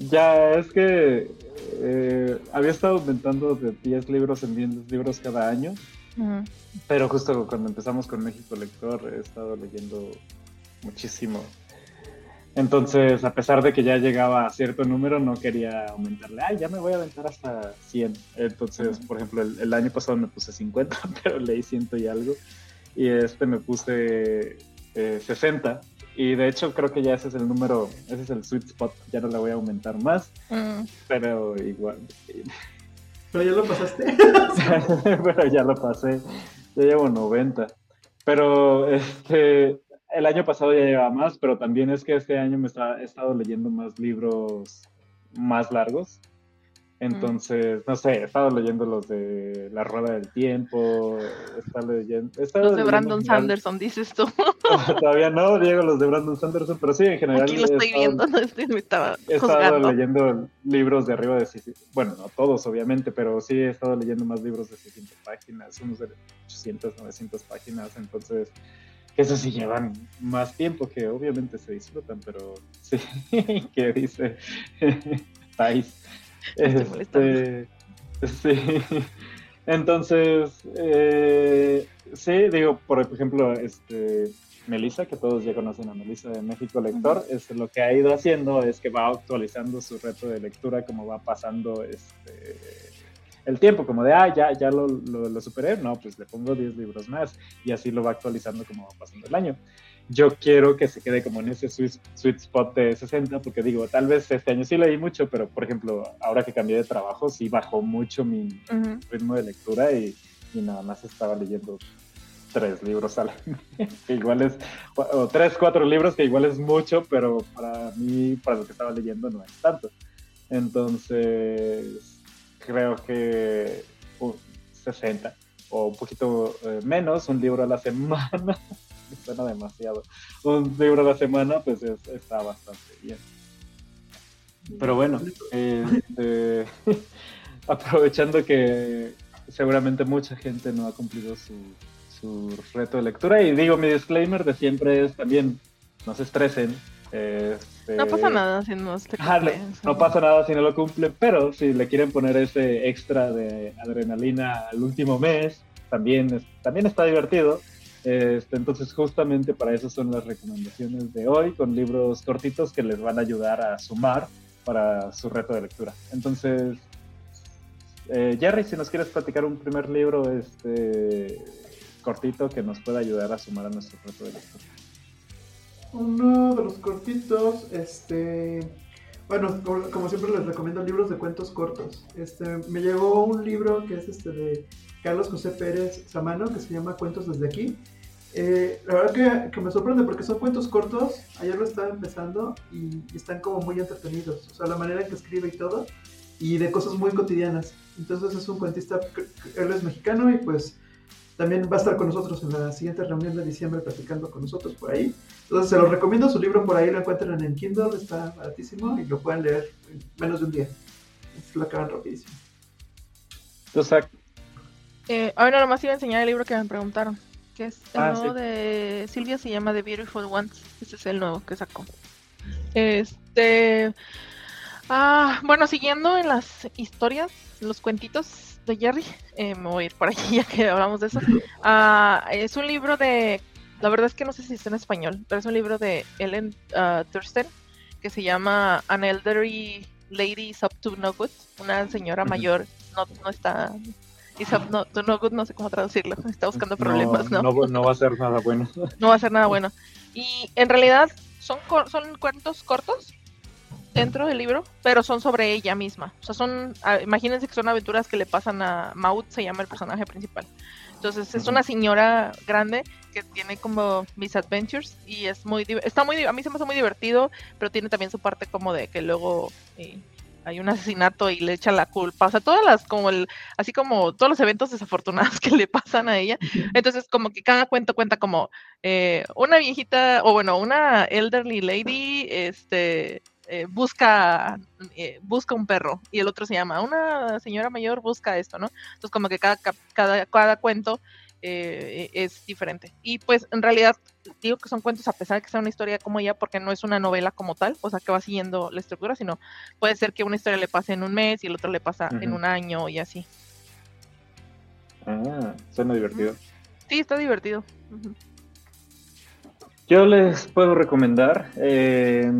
Ya, es que eh, había estado aumentando de 10 libros en 10 libros cada año. Pero justo cuando empezamos con México Lector he estado leyendo muchísimo entonces, a pesar de que ya llegaba a cierto número, no quería aumentarle. Ay, ya me voy a aventar hasta 100. Entonces, por ejemplo, el, año pasado me puse 50, pero leí 100 y algo. Y este me puse 60. Eh, y de hecho, creo que ya ese es el número, ese es el sweet spot. Ya no le voy a aumentar más. Mm. Pero igual. Pero ya lo pasaste. pero ya lo pasé. Ya llevo 90. Pero este el año pasado ya llevaba más, pero también es que este año me he estado leyendo más libros más largos. Entonces, no sé, he estado leyendo los de La Rueda del Tiempo, leyendo, los de Brandon Sanderson, dices tú. Todavía no, Diego, los de Brandon Sanderson, pero sí, en general. Aquí lo estoy viendo, no estoy, me estaba He estado leyendo libros de arriba de, bueno, no todos, obviamente, pero sí he estado leyendo más libros de 600 páginas, unos de 800, 900 páginas, entonces eso sí llevan más tiempo que obviamente se disfrutan, pero sí, que dice Thais. Este, sí. Entonces, eh, sí, digo, por ejemplo, este, Melissa, que todos ya conocen a Melissa de México Lector, es, lo que ha ido haciendo es que va actualizando su reto de lectura como va pasando este, el tiempo, como de, ah, ya, ya lo, lo, superé, no, pues le pongo 10 libros más y así lo va actualizando como va pasando el año. Yo quiero que se quede como en ese sweet, spot de 60, porque digo, tal vez este año sí leí mucho, pero por ejemplo, ahora que cambié de trabajo, sí bajó mucho mi ritmo de lectura y, y, nada más estaba leyendo tres libros al que igual es, o tres, cuatro libros que igual es mucho, pero para mí, para lo que estaba leyendo, no es tanto. Entonces, creo que 60 o un poquito eh, menos, un libro a la semana, suena demasiado. Un libro a la semana, pues está bastante bien. Pero bueno, este, aprovechando que seguramente mucha gente no ha cumplido su, su reto de lectura. Y digo, mi disclaimer de siempre es también, no se estresen. Este... No pasa nada si no se cumple. no, pasa nada si no lo cumple, pero si le quieren poner ese extra de adrenalina al último mes, también, también está divertido. Este, entonces, justamente para eso son las recomendaciones de hoy, con libros cortitos que les van a ayudar a sumar para su reto de lectura. Entonces, eh, Jerry, si nos quieres platicar un primer libro este, cortito que nos pueda ayudar a sumar a nuestro reto de lectura. Uno de los cortitos, este, bueno, como, siempre les recomiendo libros de cuentos cortos. Este, me llegó un libro que es este de Carlos José Pérez Samano que se llama Cuentos desde aquí. Eh, la verdad que, me sorprende porque son cuentos cortos. Ayer lo estaba empezando y, están como muy entretenidos. O sea, la manera en que escribe y todo. Y de cosas muy cotidianas. Entonces es un cuentista, él es mexicano y pues también va a estar con nosotros en la siguiente reunión de diciembre platicando con nosotros por ahí. Entonces se lo recomiendo, su libro por ahí lo encuentran en Kindle, está baratísimo y lo pueden leer en menos de un día. lo acaban rapidísimo. Entonces, eh, ahora nomás iba a enseñar el libro que me preguntaron, que es el ah, nuevo de Silvia, se llama The Beautiful Ones. Ese es el nuevo que sacó. Este. Ah, bueno, siguiendo en las historias, los cuentitos de Jerry, eh, me voy a ir por aquí ya que hablamos de eso. Ah, es un libro de. La verdad es que no sé si está en español, pero es un libro de Ellen uh, Thurston que se llama An Elderly Lady Up to No Good. Una señora mayor no, no está no, no, no sé cómo traducirlo, está buscando problemas, ¿no? ¿no? va a ser nada bueno. No va a ser nada bueno. Y en realidad son, son cuentos cortos dentro del libro, pero son sobre ella misma. O sea, son, imagínense que son aventuras que le pasan a Maud, se llama el personaje principal. Entonces es una señora grande que tiene como misadventures y es muy, está muy, a mí se me hace muy divertido, pero tiene también su parte como de que luego eh, hay un asesinato y le echa la culpa, o sea, todas las, como el, así como todos los eventos desafortunados que le pasan a ella, entonces como que cada cuento cuenta como eh, una viejita, o bueno, una elderly lady, este, eh, busca, eh, busca un perro, y el otro se llama, una señora mayor busca esto, ¿no? Entonces como que cada, cada, cada cuento eh, es diferente. Y pues en realidad digo que son cuentos a pesar de que sea una historia como ella, porque no es una novela como tal, o sea que va siguiendo la estructura, sino puede ser que una historia le pase en un mes y el otro le pasa en un año y así. Ah, suena divertido. Sí, está divertido. Yo les puedo recomendar, eh,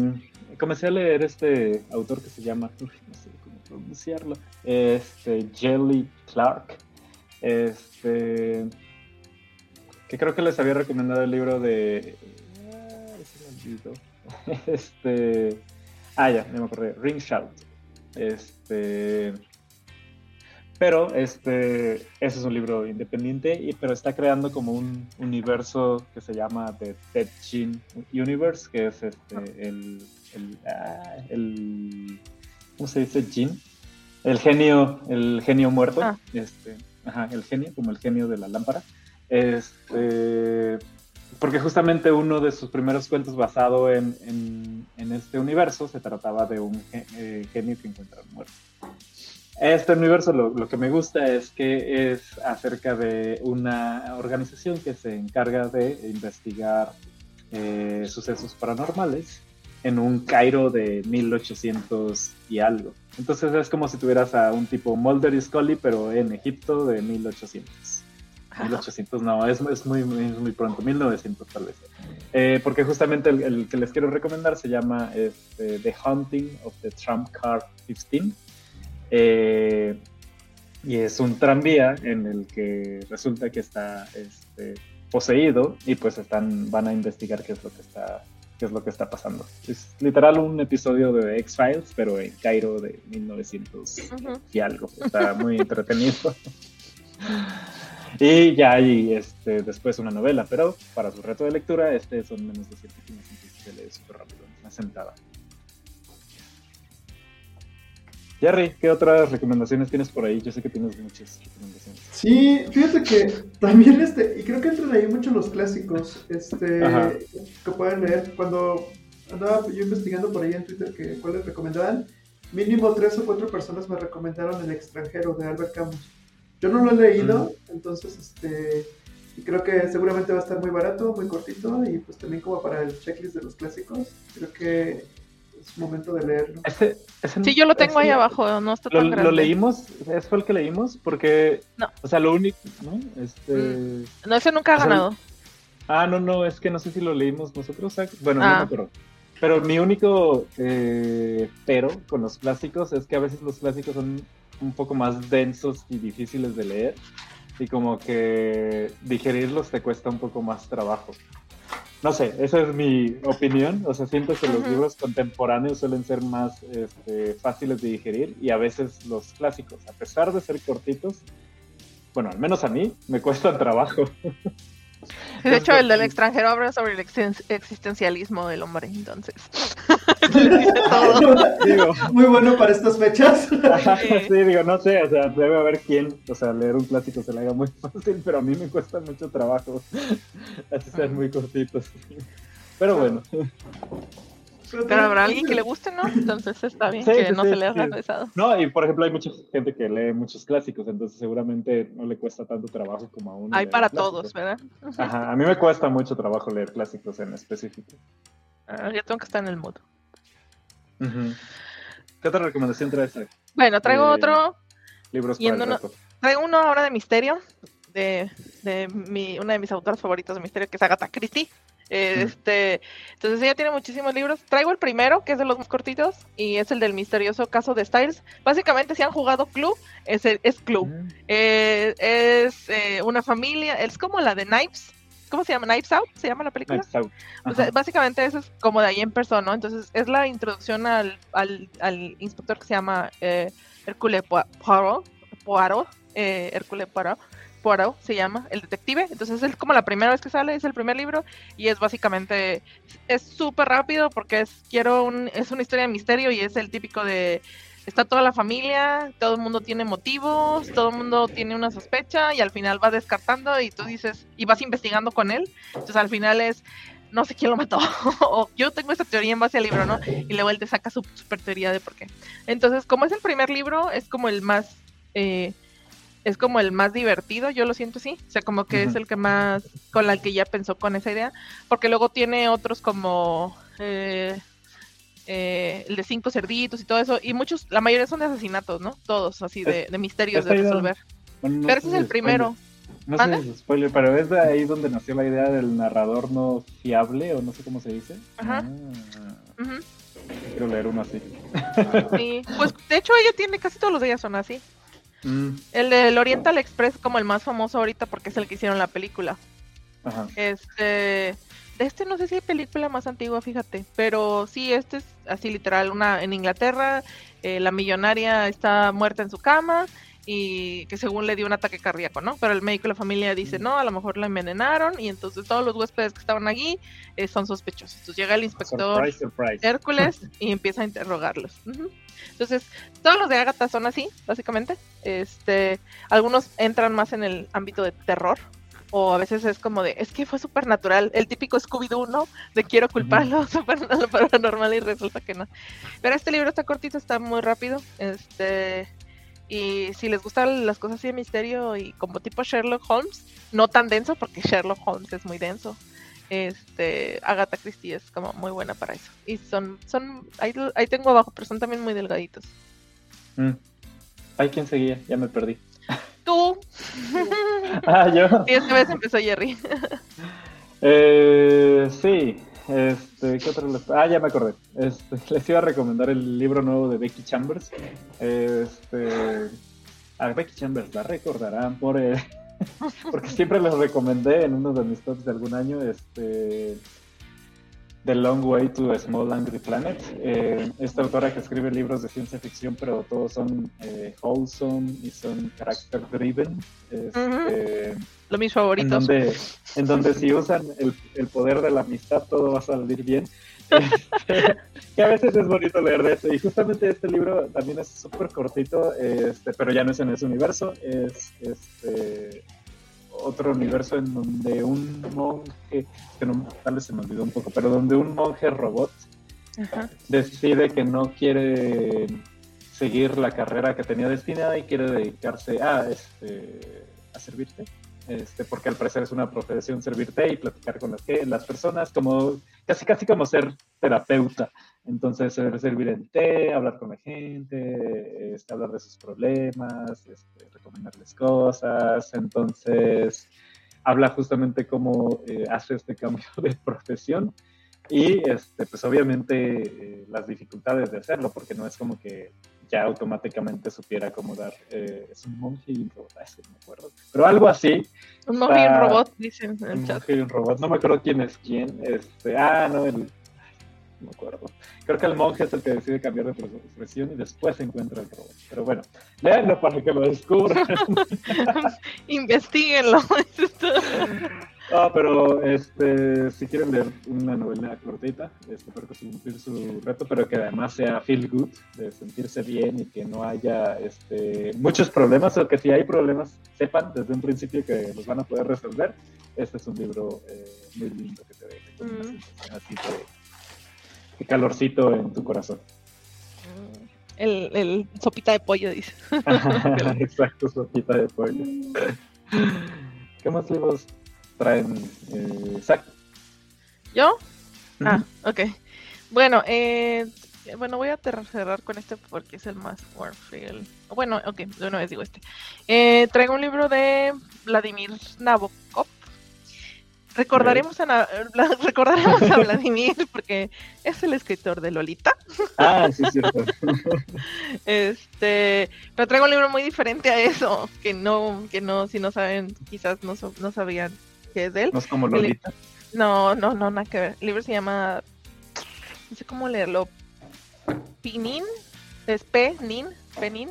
comencé a leer este autor que se llama, no sé cómo pronunciarlo, este Jelly Clark. Este que creo que les había recomendado el libro de... Este... Ah, ya, me acordé. Ring Shout. Este... Pero este, ese es un libro independiente, y, pero está creando como un universo que se llama The Dead Gene Universe, que es este, el, el, ah, el ¿cómo se dice? Gene. El genio, el genio muerto. Ah. Este, ajá, el genio, como el genio de la lámpara. Este, porque justamente uno de sus primeros cuentos basado en, este universo se trataba de un eh, genio que encuentra muerto. Este universo lo, que me gusta es que es acerca de una organización que se encarga de investigar eh, sucesos paranormales en un Cairo de 1800 y algo. Entonces es como si tuvieras a un tipo Mulder y Scully, pero en Egipto de 1800. 1800 no, es, es muy, muy, pronto, 1900 tal vez. Eh, porque justamente el, que les quiero recomendar se llama este, The Haunting of the Trump Car 15. Eh, y es un tranvía en el que resulta que está este, poseído y pues están, van a investigar qué es lo que está qué es lo que está pasando. Es literal un episodio de X-Files, pero en Cairo de 1900 y algo. Está muy entretenido. Y ya hay este, después una novela, pero para su reto de lectura, este son menos de 100 páginas, entonces se lee súper rápido, una sentada. Jerry, ¿qué otras recomendaciones tienes por ahí? Yo sé que tienes muchas recomendaciones. Sí, fíjate que también este, y creo que entran ahí mucho los clásicos, este, Ajá. que pueden leer. Cuando andaba yo investigando por ahí en Twitter que cuáles recomendaban, mínimo tres o cuatro personas me recomendaron El extranjero de Albert Camus. Yo no lo he leído, entonces este, y creo que seguramente va a estar muy barato, muy cortito y pues también como para el checklist de los clásicos, creo que es momento de leerlo. Ese, ese- Sí, yo lo tengo ahí abajo, no está Lo, tan lo grande. leímos, ¿es fue el que leímos? Porque, No. o sea, lo único, ¿no? Este... No, ese nunca ha O sea, ganado. Ah, no, no, es que no sé si lo leímos nosotros. Zach. Bueno, no Ah. me acuerdo. Pero mi único eh, pero con los clásicos es que a veces los clásicos son un poco más densos y difíciles de leer. Y como que digerirlos te cuesta un poco más trabajo. No sé, esa es mi opinión. O sea, siento que los libros contemporáneos suelen ser más este, fáciles de digerir y a veces los clásicos, a pesar de ser cortitos, bueno, al menos a mí, me cuestan trabajo. De hecho, el del extranjero habla sobre el existen- existencialismo del hombre, entonces. Digo, Muy bueno para estas fechas. Sí, digo, no sé, o sea, debe haber quien, o sea, leer un clásico se le haga muy fácil, pero a mí me cuesta mucho trabajo, así sean muy cortitos. Pero bueno, Pero habrá alguien que le guste, ¿no? Entonces está bien Sí, que sí, no sí, se le haga sí. pesado. no, y por ejemplo hay mucha gente que lee muchos clásicos, entonces seguramente no le cuesta tanto trabajo como a uno. Hay para clásicos. todos, ¿verdad? Ajá, a mí me cuesta mucho trabajo leer clásicos en específico. Ah, yo tengo que estar en el mood. Ujú. ¿Qué otra recomendación traes? Zach? Bueno, traigo Eh, Libros Libros para el no- reto. Traigo uno ahora de misterio, de, de mi, una de mis autoras favoritas de misterio, que es Agatha Christie. Este, entonces ella tiene muchísimos libros. Traigo el primero, que es de los más cortitos, y es el del misterioso caso de Styles. Básicamente, si han jugado Clue, es, el- es Clue. Mm. Eh, es eh, una familia, es como la de Knives. ¿Cómo se llama? Knives Out, se llama la película. Knives Out. O sea, básicamente eso es como de ahí en persona, ¿no? Entonces es la introducción al, al, al inspector que se llama eh, Hercule Poirot, Poirot, eh, Hercule Poirot, Poirot se llama, el detective. Entonces es como la primera vez que sale, es el primer libro y es básicamente, es súper rápido porque es, quiero un, es una historia de misterio y es el típico de, está toda la familia, todo el mundo tiene motivos, todo el mundo tiene una sospecha y al final va descartando y tú dices, y vas investigando con él. Entonces al final es, no sé quién lo mató, o yo tengo esta teoría en base al libro, ¿no? Y luego él te saca su super teoría de por qué. Entonces, como es el primer libro, es como el más, eh, es como el más divertido, yo lo siento así, o sea, como que es el que más, con el que ya pensó con esa idea, porque luego tiene otros como... eh, eh, el de cinco cerditos y todo eso, y muchos, la mayoría son de asesinatos, ¿no? Todos así de, de misterios de resolver. Bueno, no Pero ese es el primero. No sé si es spoiler, pero es de ahí donde nació la idea del narrador no fiable, o no sé cómo se dice. Ajá. Ah, quiero leer uno así. Sí, pues de hecho ella tiene casi todos los de ellas son así. Mm, El del Oriental Express como el más famoso ahorita porque es el que hicieron la película. ajá. Este, de este no sé si hay película más antigua, fíjate, pero sí, este es así literal, una en Inglaterra, eh, la millonaria está muerta en su cama y que según le dio un ataque cardíaco, ¿no? Pero el médico y la familia dice, no, a lo mejor la envenenaron y entonces todos los huéspedes que estaban allí eh, son sospechosos. Entonces llega el inspector Surprise, surprise. Hércules y empieza a interrogarlos. Entonces, todos los de Agatha son así, básicamente. Este, algunos entran más en el ámbito de terror. O a veces es como de, es que fue supernatural, el típico Scooby-Doo, ¿no? De quiero culpar a lo paranormal y resulta que no. Pero este libro está cortito, está muy rápido. Este, y si les gustan las cosas así de misterio y como tipo Sherlock Holmes, no tan denso, porque Sherlock Holmes es muy denso. Este, Agatha Christie es como muy buena para eso. Y son, son, ahí, ahí tengo abajo, pero son también muy delgaditos. Mm. Ay, ¿quién seguía? Ya me perdí. Tú, Ah, yo. y esta vez empezó Jerry. Eh, sí. Este, ¿qué otro. Ah, ya me acordé. Este, les iba a recomendar el libro nuevo de Becky Chambers. Este, a Becky Chambers la recordarán por eh, porque siempre les recomendé en uno de mis tops de algún año. Este, The Long Way to a Small Angry Planet. Eh, esta autora que escribe libros de ciencia ficción, pero todos son eh, wholesome y son character driven. Este, Lo mis favoritos. En donde, en donde si usan el, el, poder de la amistad todo va a salir bien. Este, que a veces es bonito leer de eso. Y justamente este libro también es súper cortito, este, pero ya no es en ese universo. Es este otro universo en donde un monje, que no, tal vez se me olvidó un poco, pero donde un monje robot decide que no quiere seguir la carrera que tenía destinada y quiere dedicarse a, este, a servirte. Este, porque al parecer es una profesión servirte y platicar con las, que, las personas, como casi casi como ser terapeuta. Entonces, servir en té, hablar con la gente, este, hablar de sus problemas, este, recomendarles cosas. Entonces, habla justamente cómo eh, hace este cambio de profesión y, este, pues obviamente, eh, las dificultades de hacerlo, porque no es como que ya automáticamente supiera cómo dar. Eh, es un monje y un robot, es que no me acuerdo. Pero algo así. Un monje y un robot, dicen en el un Monje y un robot, no me acuerdo quién es quién. Este, ah, no, el no me acuerdo. Creo que el monje es el que decide cambiar de profesión y después se encuentra el robot. Pero bueno, léanlo para que lo descubran. Investíguenlo. Ah, pero este, si quieren leer una novela cortita, este, para cumplir su reto, pero que además sea feel good, de sentirse bien y que no haya este, muchos problemas, o que si hay problemas, sepan desde un principio que los van a poder resolver. Este es un libro eh, muy lindo que te deja mm. así de, calorcito en tu corazón. El, el sopita de pollo, dice. Exacto, sopita de pollo. ¿Qué más libros traen eh, ¿Yo? Ah, ok. Bueno, eh, bueno, voy a cerrar con este porque es el más Warfield. Bueno, ok, de una vez digo este. Eh, traigo un libro de Vladimir Nabokov. Recordaremos a, recordaremos a Vladimir porque es el escritor de Lolita. Ah, sí, cierto. este, pero traigo un libro muy diferente a eso, que no, que no, si no saben, quizás no, no sabían que es de él. No es como Lolita. No, no, no, nada que ver. El libro se llama. No sé cómo leerlo. Pinin. Es P-Nin. Penin.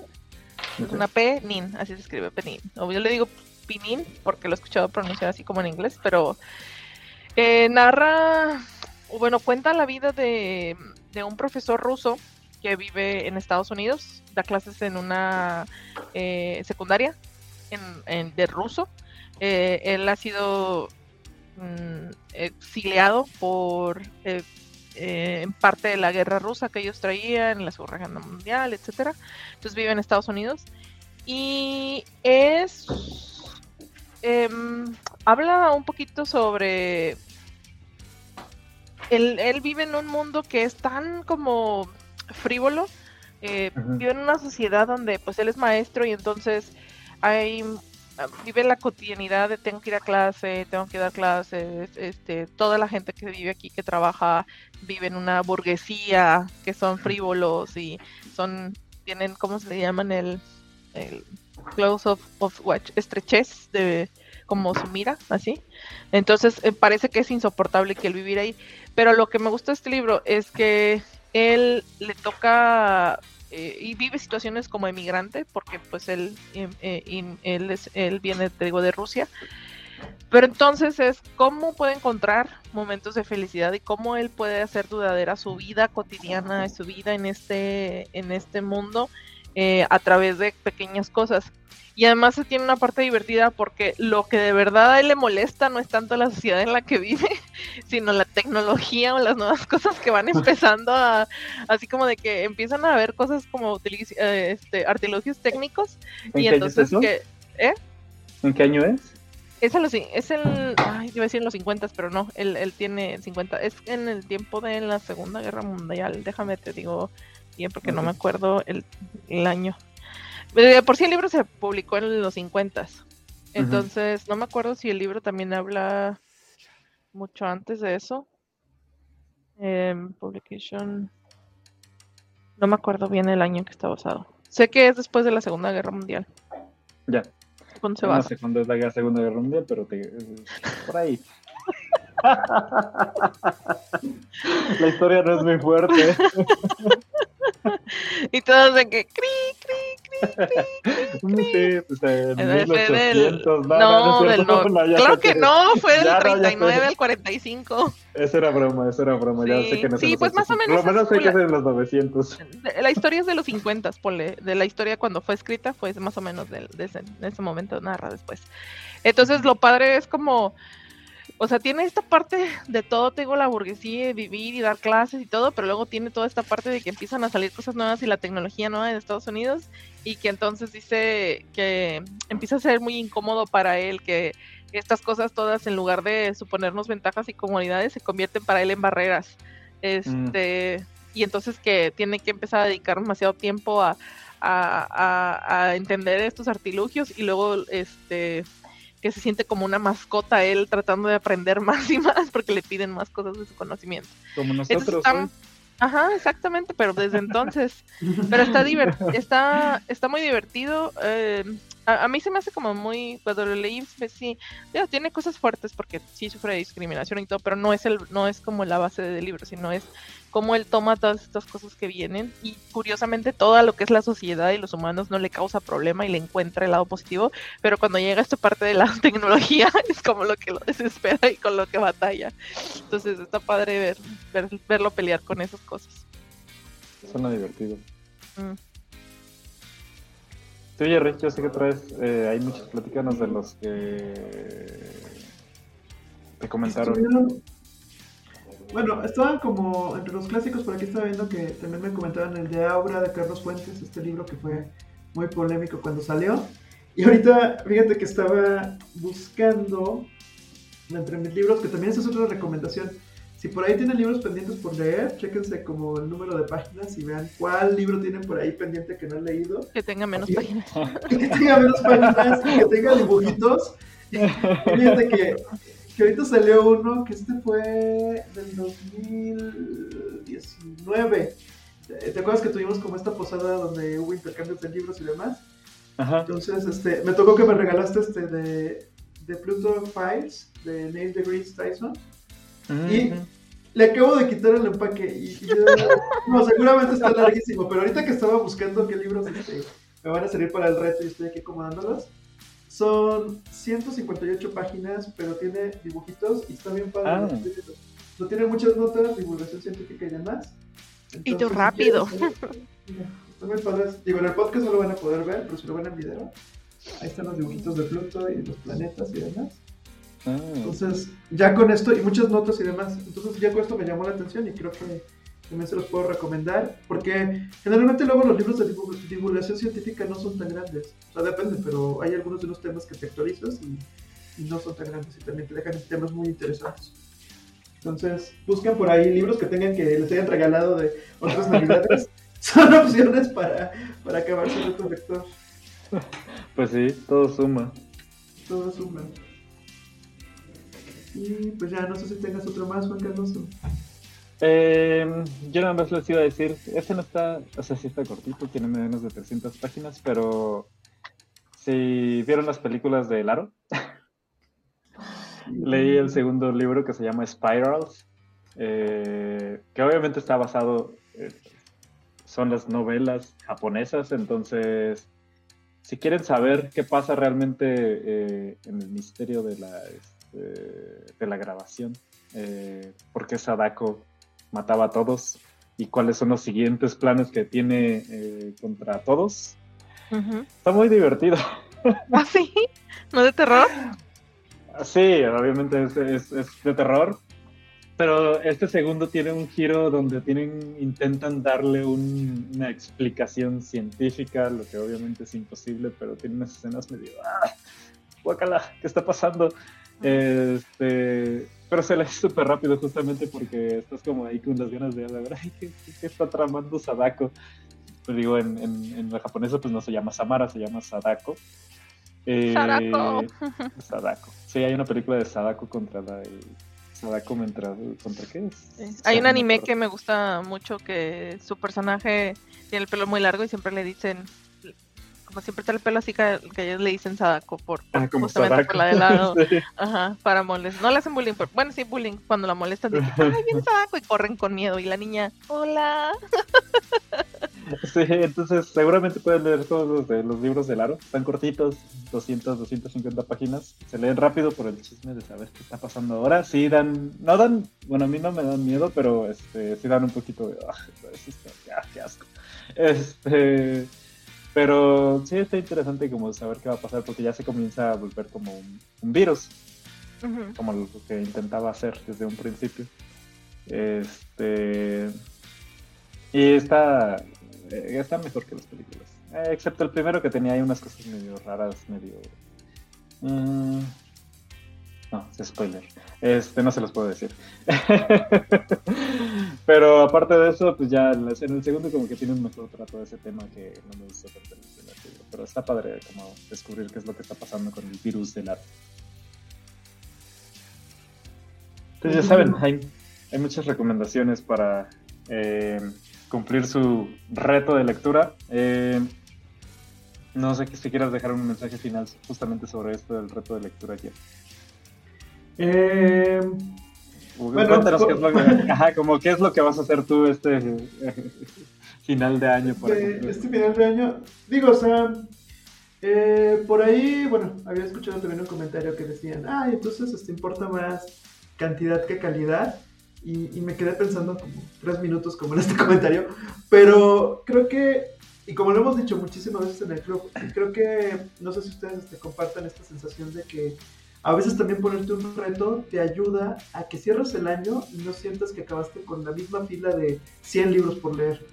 Es una P, Nin. Así se escribe Penin. O yo le digo Pinin porque lo he escuchado pronunciar así como en inglés, pero. Eh, narra. Bueno, cuenta la vida de, un profesor ruso que vive en Estados Unidos. Da clases en una eh, secundaria de ruso eh, él ha sido mm, exiliado por eh, en parte de la guerra rusa que ellos traían, la Segunda Guerra Mundial, etcétera. Entonces vive en Estados Unidos y es em, habla un poquito sobre él, él, vive en un mundo que es tan como frívolo. vive en una sociedad donde pues él es maestro y entonces hay vive la cotidianidad de tengo que ir a clase, tengo que dar clases, este, toda la gente que vive aquí, que trabaja, vive en una burguesía, que son frívolos y son, tienen, ¿cómo se le llaman? El, el close of, of watch, estrechez de como su mira, así. Entonces eh, parece que es insoportable que él vivir ahí. Pero lo que me gusta de este libro es que él le toca eh, y vive situaciones como emigrante, porque pues él, eh, es, él viene, te digo, de Rusia. Pero entonces es cómo puede encontrar momentos de felicidad y cómo él puede hacer dudadera su vida cotidiana, su vida en este, en este mundo eh, a través de pequeñas cosas. Y además se tiene una parte divertida porque lo que de verdad a él le molesta no es tanto la sociedad en la que vive, sino la tecnología o las nuevas cosas que van empezando a, así como de que empiezan a ver cosas como eh, este, artilugios técnicos. y entonces que, ¿eh? ¿En qué año es? Es, el, es el, ay, iba a decir en los 50, pero no, él, él tiene 50, es en el tiempo de la Segunda Guerra Mundial, déjame te digo bien porque no me acuerdo el, el año. Eh, por si el libro se publicó en los 50. Entonces, no me acuerdo si el libro también habla mucho antes de eso. Em, publication. No me acuerdo bien el año en que está basado. Sé que es después de la Segunda Guerra Mundial. Ya. ¿Cuándo se no sé cuándo es la Segunda Guerra Mundial, pero te, por ahí. La historia no es muy fuerte. y todos de que cri, cri, cri, cri, Sí, pues en Ese fue del- 1800, no, No, no, del no. ya Claro que no, fue del Ya, no, ya 39 sé. al 45. Esa era broma, esa era broma, ya Sí, sé que no sí, pues más o 800. menos lo menos sé que es en los 900. De- La historia es de los 50, ponle. De la historia cuando fue escrita, fue más o menos del- de, ese, de ese momento, narra después. Entonces, lo padre es como. O sea, tiene esta parte de todo, tengo la burguesía, de vivir y dar clases y todo, pero luego tiene toda esta parte de que empiezan a salir cosas nuevas y la tecnología nueva en Estados Unidos y que entonces dice que empieza a ser muy incómodo para él, que estas cosas todas en lugar de suponernos ventajas y comodidades se convierten para él en barreras. Este, y entonces que tiene que empezar a dedicar demasiado tiempo a, a, a- a entender estos artilugios y luego este que se siente como una mascota él tratando de aprender más y más porque le piden más cosas de su conocimiento. Como nosotros. está- ¿eh? Ajá, exactamente, pero desde entonces. Pero está diver- está, está muy divertido. eh, a, a mí se me hace como muy, cuando lo leí, pues sí, ya, tiene cosas fuertes porque sí sufre de discriminación y todo, pero no es el, no es como la base del libro, sino es cómo él toma todas estas cosas que vienen y curiosamente todo lo que es la sociedad y los humanos no le causa problema y le encuentra el lado positivo, pero cuando llega esta parte de la tecnología es como lo que lo desespera y con lo que batalla. Entonces está padre ver, ver- verlo pelear con esas cosas. Suena divertido. Mm. Tú, Jerry, yo sé que traes. eh, hay muchos platícanos de los que. Te comentaron. Bueno, estaban como entre los clásicos, por aquí estaba viendo que también me comentaban el de Aura de Carlos Fuentes, este libro que fue muy polémico cuando salió. Y ahorita, fíjate que estaba buscando entre mis libros, que también esa es otra recomendación. Si por ahí tienen libros pendientes por leer, chéquense como el número de páginas y vean cuál libro tienen por ahí pendiente que no han leído. Que tenga menos Así. páginas. que tenga menos páginas, que tenga dibujitos. Fíjate que, que ahorita salió uno que este fue del 2019. ¿Te acuerdas que tuvimos como esta posada donde hubo intercambios de libros y demás? Ajá. Entonces, este, me tocó que me regalaste este de, de Pluto Files, de Neil deGrasse Tyson. Y Ujú. le acabo de quitar el empaque y, y yo- no, seguramente está larguísimo, pero ahorita que estaba buscando qué libros este, me van a servir para el reto y estoy aquí acomodándolos, son 158 páginas, pero tiene dibujitos y está bien padre. Ah. No tiene muchas notas, divulgación científica y demás. Y tú si rápido. quieres, Están muy padres. Digo, en el podcast no lo van a poder ver, pero si lo ven en video, ahí están los dibujitos de Pluto y los planetas y demás. Ah, Entonces, ya con esto, y muchas notas y demás, entonces ya con esto me llamó la atención y creo que también se los puedo recomendar, porque generalmente luego los libros de divu- divulgación científica no son tan grandes, o sea, depende, pero hay algunos de unos temas que te actualizas y, y no son tan grandes y también te dejan temas muy interesantes. Entonces, busquen por ahí libros que tengan que les hayan regalado de otras navidades. Son opciones para, para acabar su reto lector. Pues sí, todo suma. Todo suma. Y pues ya, no sé si tengas otro más, Juan Carlos. Eh, yo nada más les iba a decir, este no está, o sea, sí está cortito, tiene menos de 300 páginas, pero si vieron las películas de Laro, leí el segundo libro que se llama Spirals, eh, que obviamente está basado, eh, son las novelas japonesas, entonces si quieren saber qué pasa realmente eh, en el misterio de la, este, de la grabación, eh, por qué Sadako mataba a todos y cuáles son los siguientes planes que tiene eh, contra todos, está muy divertido. ¿Ah, sí? ¿No de terror? Sí, obviamente es, es- es de terror, pero este segundo tiene un giro donde tienen intentan darle un- una explicación científica, lo que obviamente es imposible, pero tiene unas escenas medio... ¡Ah! ¿qué está pasando? Este, pero se le hace súper rápido justamente porque estás como ahí con las ganas de ver, ay, ¿qué, qué- está tramando Sadako? Pues digo, en, en, en la japonesa pues no se llama Samara, se llama Sadako. Eh, Sadako. Sadako. Sí, hay una película de Sadako contra la el Sadako contra, contra qué es. Sí. Hay un anime que me gusta mucho que su personaje tiene el pelo muy largo y siempre le dicen como siempre trae el pelo así que, que ellos le dicen Sadako por, Ah, como justamente por Sadako. la de lado. Sí. Ajá, para molestar. No le hacen bullying, pero bueno, sí bullying cuando la molestan. Dicen, ay, viene Sadako y corren con miedo. Y la niña, hola. Sí, entonces seguramente pueden leer todos los, de los libros del aro. Están cortitos, 200, 250 páginas. Se leen rápido por el chisme de saber qué está pasando ahora. Sí dan, no dan, bueno, a mí no me dan miedo, pero este, sí dan un poquito de, está- ah, qué asco. Este, pero sí está interesante como saber qué va a pasar porque ya se comienza a volver como un, un virus como lo que intentaba hacer desde un principio. Este. Y está. eh, Está mejor que las películas. Eh, excepto el primero que tenía ahí unas cosas medio raras, medio. mm, no, es spoiler. Este, no se los puedo decir. Pero aparte de eso, pues ya en el segundo como que tiene mejor trato de ese tema que no me gustó tanto. Pero está padre como descubrir qué es lo que está pasando con el virus del arte. Entonces ya saben, hay, muchas recomendaciones para eh, cumplir su reto de lectura. Eh, no sé si quieras dejar un mensaje final justamente sobre esto del reto de lectura aquí. Eh, Bueno, Cuéntanos qué es, lo que, ajá, como qué es lo que vas a hacer tú este eh, final de año. Por ejemplo. este final de año, digo, o sea, eh, por ahí, bueno, había escuchado también un comentario que decían, ah, entonces este, importa más cantidad que calidad. Y, y me quedé pensando como tres minutos como en este comentario, pero creo que, y como lo hemos dicho muchísimas veces en el club, creo que, no sé si ustedes este, compartan esta sensación de que a veces también ponerte un reto te ayuda a que cierres el año y no sientas que acabaste con la misma fila de 100 libros por leer.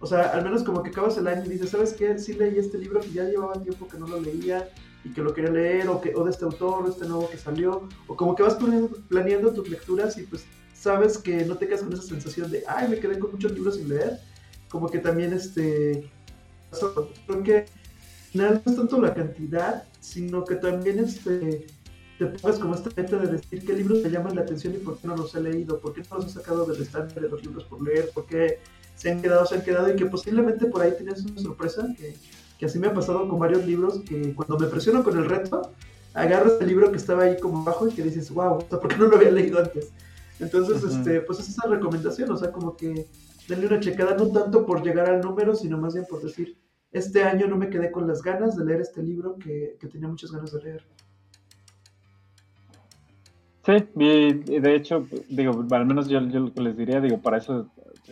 O sea, al menos como que acabas el año y dices, ¿sabes qué? Sí leí este libro que ya llevaba tiempo que no lo leía y que lo quería leer, o, que, o de este autor, o este nuevo que salió, o como que vas planeando, planeando tus lecturas y pues sabes que no te quedas con esa sensación de, ay, me quedé con muchos libros sin leer. Como que también, este, creo que no es tanto la cantidad, sino que también, este, te pongas como esta meta de decir qué libros te llaman la atención y por qué no los he leído, por qué no los he sacado del estante de los libros por leer, por qué se han quedado, se han quedado y que posiblemente por ahí tenías una sorpresa, que, que así me ha pasado con varios libros que cuando me presiono con el reto, agarras el libro que estaba ahí como abajo y que dices, wow, o sea, ¿por qué no lo había leído antes? Entonces, Ujú. este, pues es esa recomendación, o sea, como que denle una checada, no tanto por llegar al número, sino más bien por decir, este año no me quedé con las ganas de leer este libro que, que tenía muchas ganas de leer. Sí, y, de hecho, digo, al menos yo, yo les diría, digo, para eso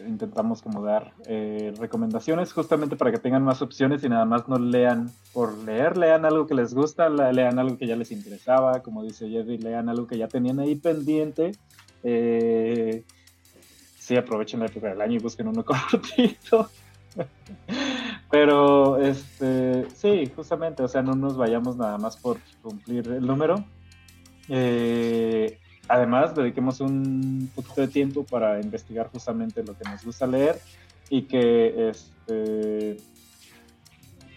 intentamos como dar eh, recomendaciones, justamente para que tengan más opciones y nada más no lean por leer, lean algo que les gusta, lean algo que ya les interesaba, como dice Jerry, lean algo que ya tenían ahí pendiente. Eh, sí, aprovechen la época del año y busquen uno cortito. Pero, este, sí, justamente, o sea, no nos vayamos nada más por cumplir el número. Eh, además, dediquemos un poquito de tiempo para investigar justamente lo que nos gusta leer y que este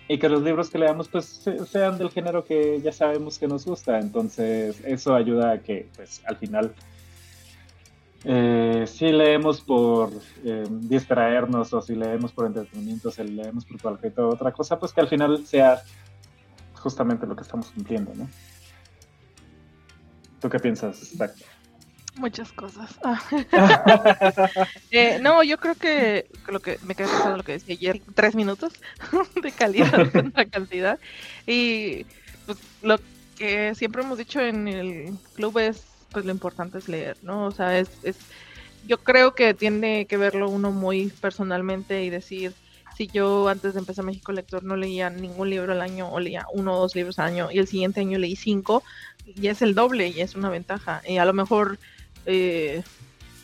y que los libros que leamos pues se- sean del género que ya sabemos que nos gusta. Entonces, eso ayuda a que pues al final eh, si leemos por eh, distraernos o si leemos por entretenimiento, si leemos por cualquier otra cosa, pues que al final sea justamente lo que estamos cumpliendo, ¿no? ¿Tú qué piensas, Zach? Muchas cosas. Ah. Eh, no, yo creo que, lo que me quedé pensando en lo que decía ayer, tres minutos de calidad contra cantidad. Y pues lo que siempre hemos dicho en el club es, pues lo importante es leer, ¿no? O sea, es, es yo creo que tiene que verlo uno muy personalmente y decir, si yo antes de empezar México Lector no leía ningún libro al año o leía uno o dos libros al año y el siguiente año leí cinco, y es el doble y es una ventaja. Y a lo mejor eh,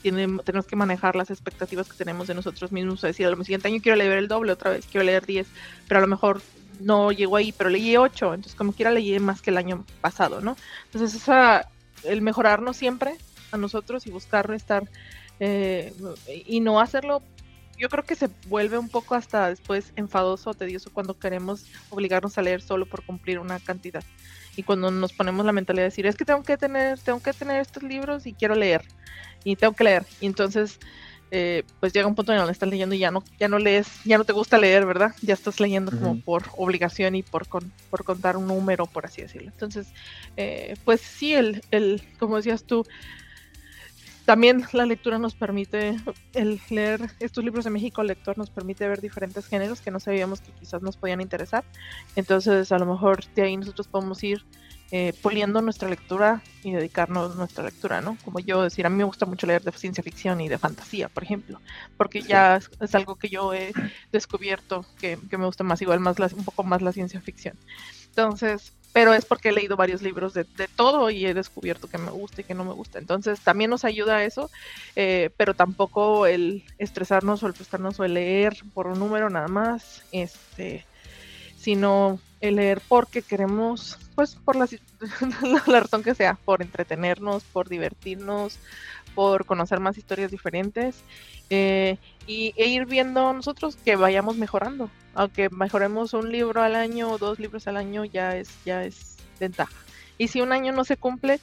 tenemos que manejar las expectativas que tenemos de nosotros mismos. Es decir, al siguiente año quiero leer el doble otra vez, quiero leer 10, pero a lo mejor no llegó ahí, pero leí 8, entonces como quiera leí más que el año pasado, ¿no? Entonces esa, el mejorarnos siempre a nosotros y buscar estar eh, y no hacerlo, yo creo que se vuelve un poco hasta después enfadoso, tedioso cuando queremos obligarnos a leer solo por cumplir una cantidad. Y cuando nos ponemos la mentalidad de decir, es que tengo que tener, tengo que tener estos libros y quiero leer y tengo que leer. Y entonces eh, pues llega un punto en el que estás leyendo y ya no, ya no lees, ya no te gusta leer, ¿verdad? Ya estás leyendo como por obligación y por, por contar un número, por así decirlo. Entonces, eh, pues sí, el, el, como decías tú, también la lectura nos permite, el leer estos libros de México lector nos permite ver diferentes géneros que no sabíamos que quizás nos podían interesar. Entonces, a lo mejor de ahí nosotros podemos ir eh, poliendo nuestra lectura y dedicarnos a nuestra lectura, ¿no? Como yo decir, a mí me gusta mucho leer de ciencia ficción y de fantasía, por ejemplo, porque ya es, algo que yo he descubierto que, me gusta más, igual más un poco más la ciencia ficción. Entonces, pero es porque he leído varios libros de, todo y he descubierto que me gusta y que no me gusta. Entonces también nos ayuda eso, eh, pero tampoco el estresarnos o el frustrarnos o el leer por un número nada más, este, sino el leer porque queremos, pues por la, la, razón que sea, por entretenernos, por divertirnos, por conocer más historias diferentes eh, y, e ir viendo nosotros que vayamos mejorando. Aunque mejoremos un libro al año o dos libros al año, ya es, ya es ventaja. Y si un año no se cumple,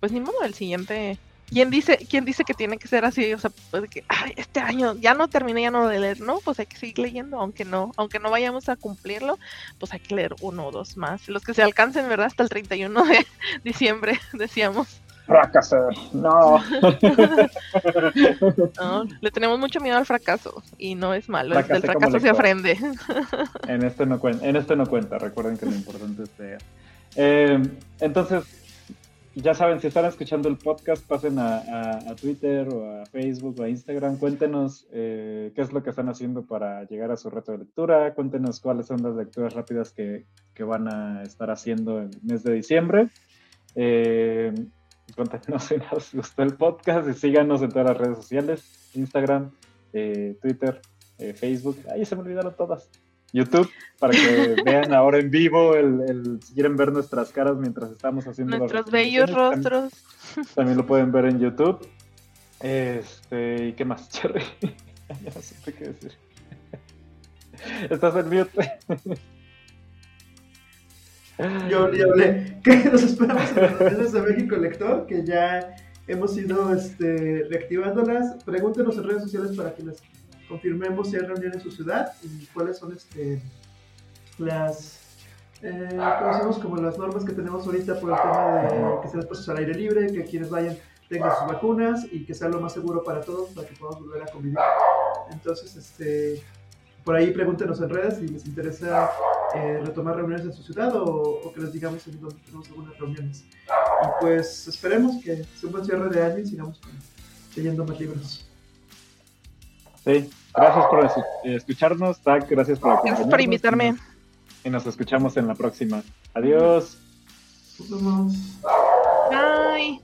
pues ni modo, el siguiente ¿Quién dice, quién dice que tiene que ser así? O sea, pues que este año ya no terminé ya no de leer, no, pues hay que seguir leyendo, aunque no, aunque no vayamos a cumplirlo, pues hay que leer uno o dos más, los que se alcancen, ¿verdad? Hasta el 31 de diciembre, decíamos. Fracasar, no. no. Le tenemos mucho miedo al fracaso y no es malo, del fracaso se aprende. en este no cuenta, en este no cuenta, recuerden que lo importante es leer. Eh, entonces, ya saben, si están escuchando el podcast, pasen a, Twitter o a Facebook o a Instagram. Cuéntenos eh, qué es lo que están haciendo para llegar a su reto de lectura. Cuéntenos cuáles son las lecturas rápidas que, van a estar haciendo en el mes de diciembre. Eh, cuéntenos si nos gustó el podcast y síganos en todas las redes sociales: Instagram, eh, Twitter, Facebook. Ahí se me olvidaron todas. YouTube para que vean ahora en vivo el, si quieren ver nuestras caras mientras estamos haciendo nuestros bellos rostros. También, lo pueden ver en YouTube. Este, ¿y qué más, Cherry? ya no sé qué decir. Estás en mute. Yo ya hablé. ¿Qué nos esperamos en las de México Lector? Que ya hemos ido este, reactivándolas. Pregúntenos en redes sociales para que les confirmemos si hay reunión en su ciudad y cuáles son este, las eh, conocemos como las normas que tenemos ahorita por el tema de que sean expuestos al aire libre, que quienes vayan tengan sus vacunas y que sea lo más seguro para todos para que podamos volver a convivir. Entonces, este, por ahí pregúntenos en redes si les interesa eh, retomar reuniones en su ciudad o, que les digamos en dónde tenemos algunas reuniones. Y pues esperemos que sea un buen cierre de año y sigamos leyendo más libros. Sí, gracias por escucharnos, Tac, gracias por Gracias por invitarme. Y nos escuchamos en la próxima. Adiós. Nos vemos. Bye.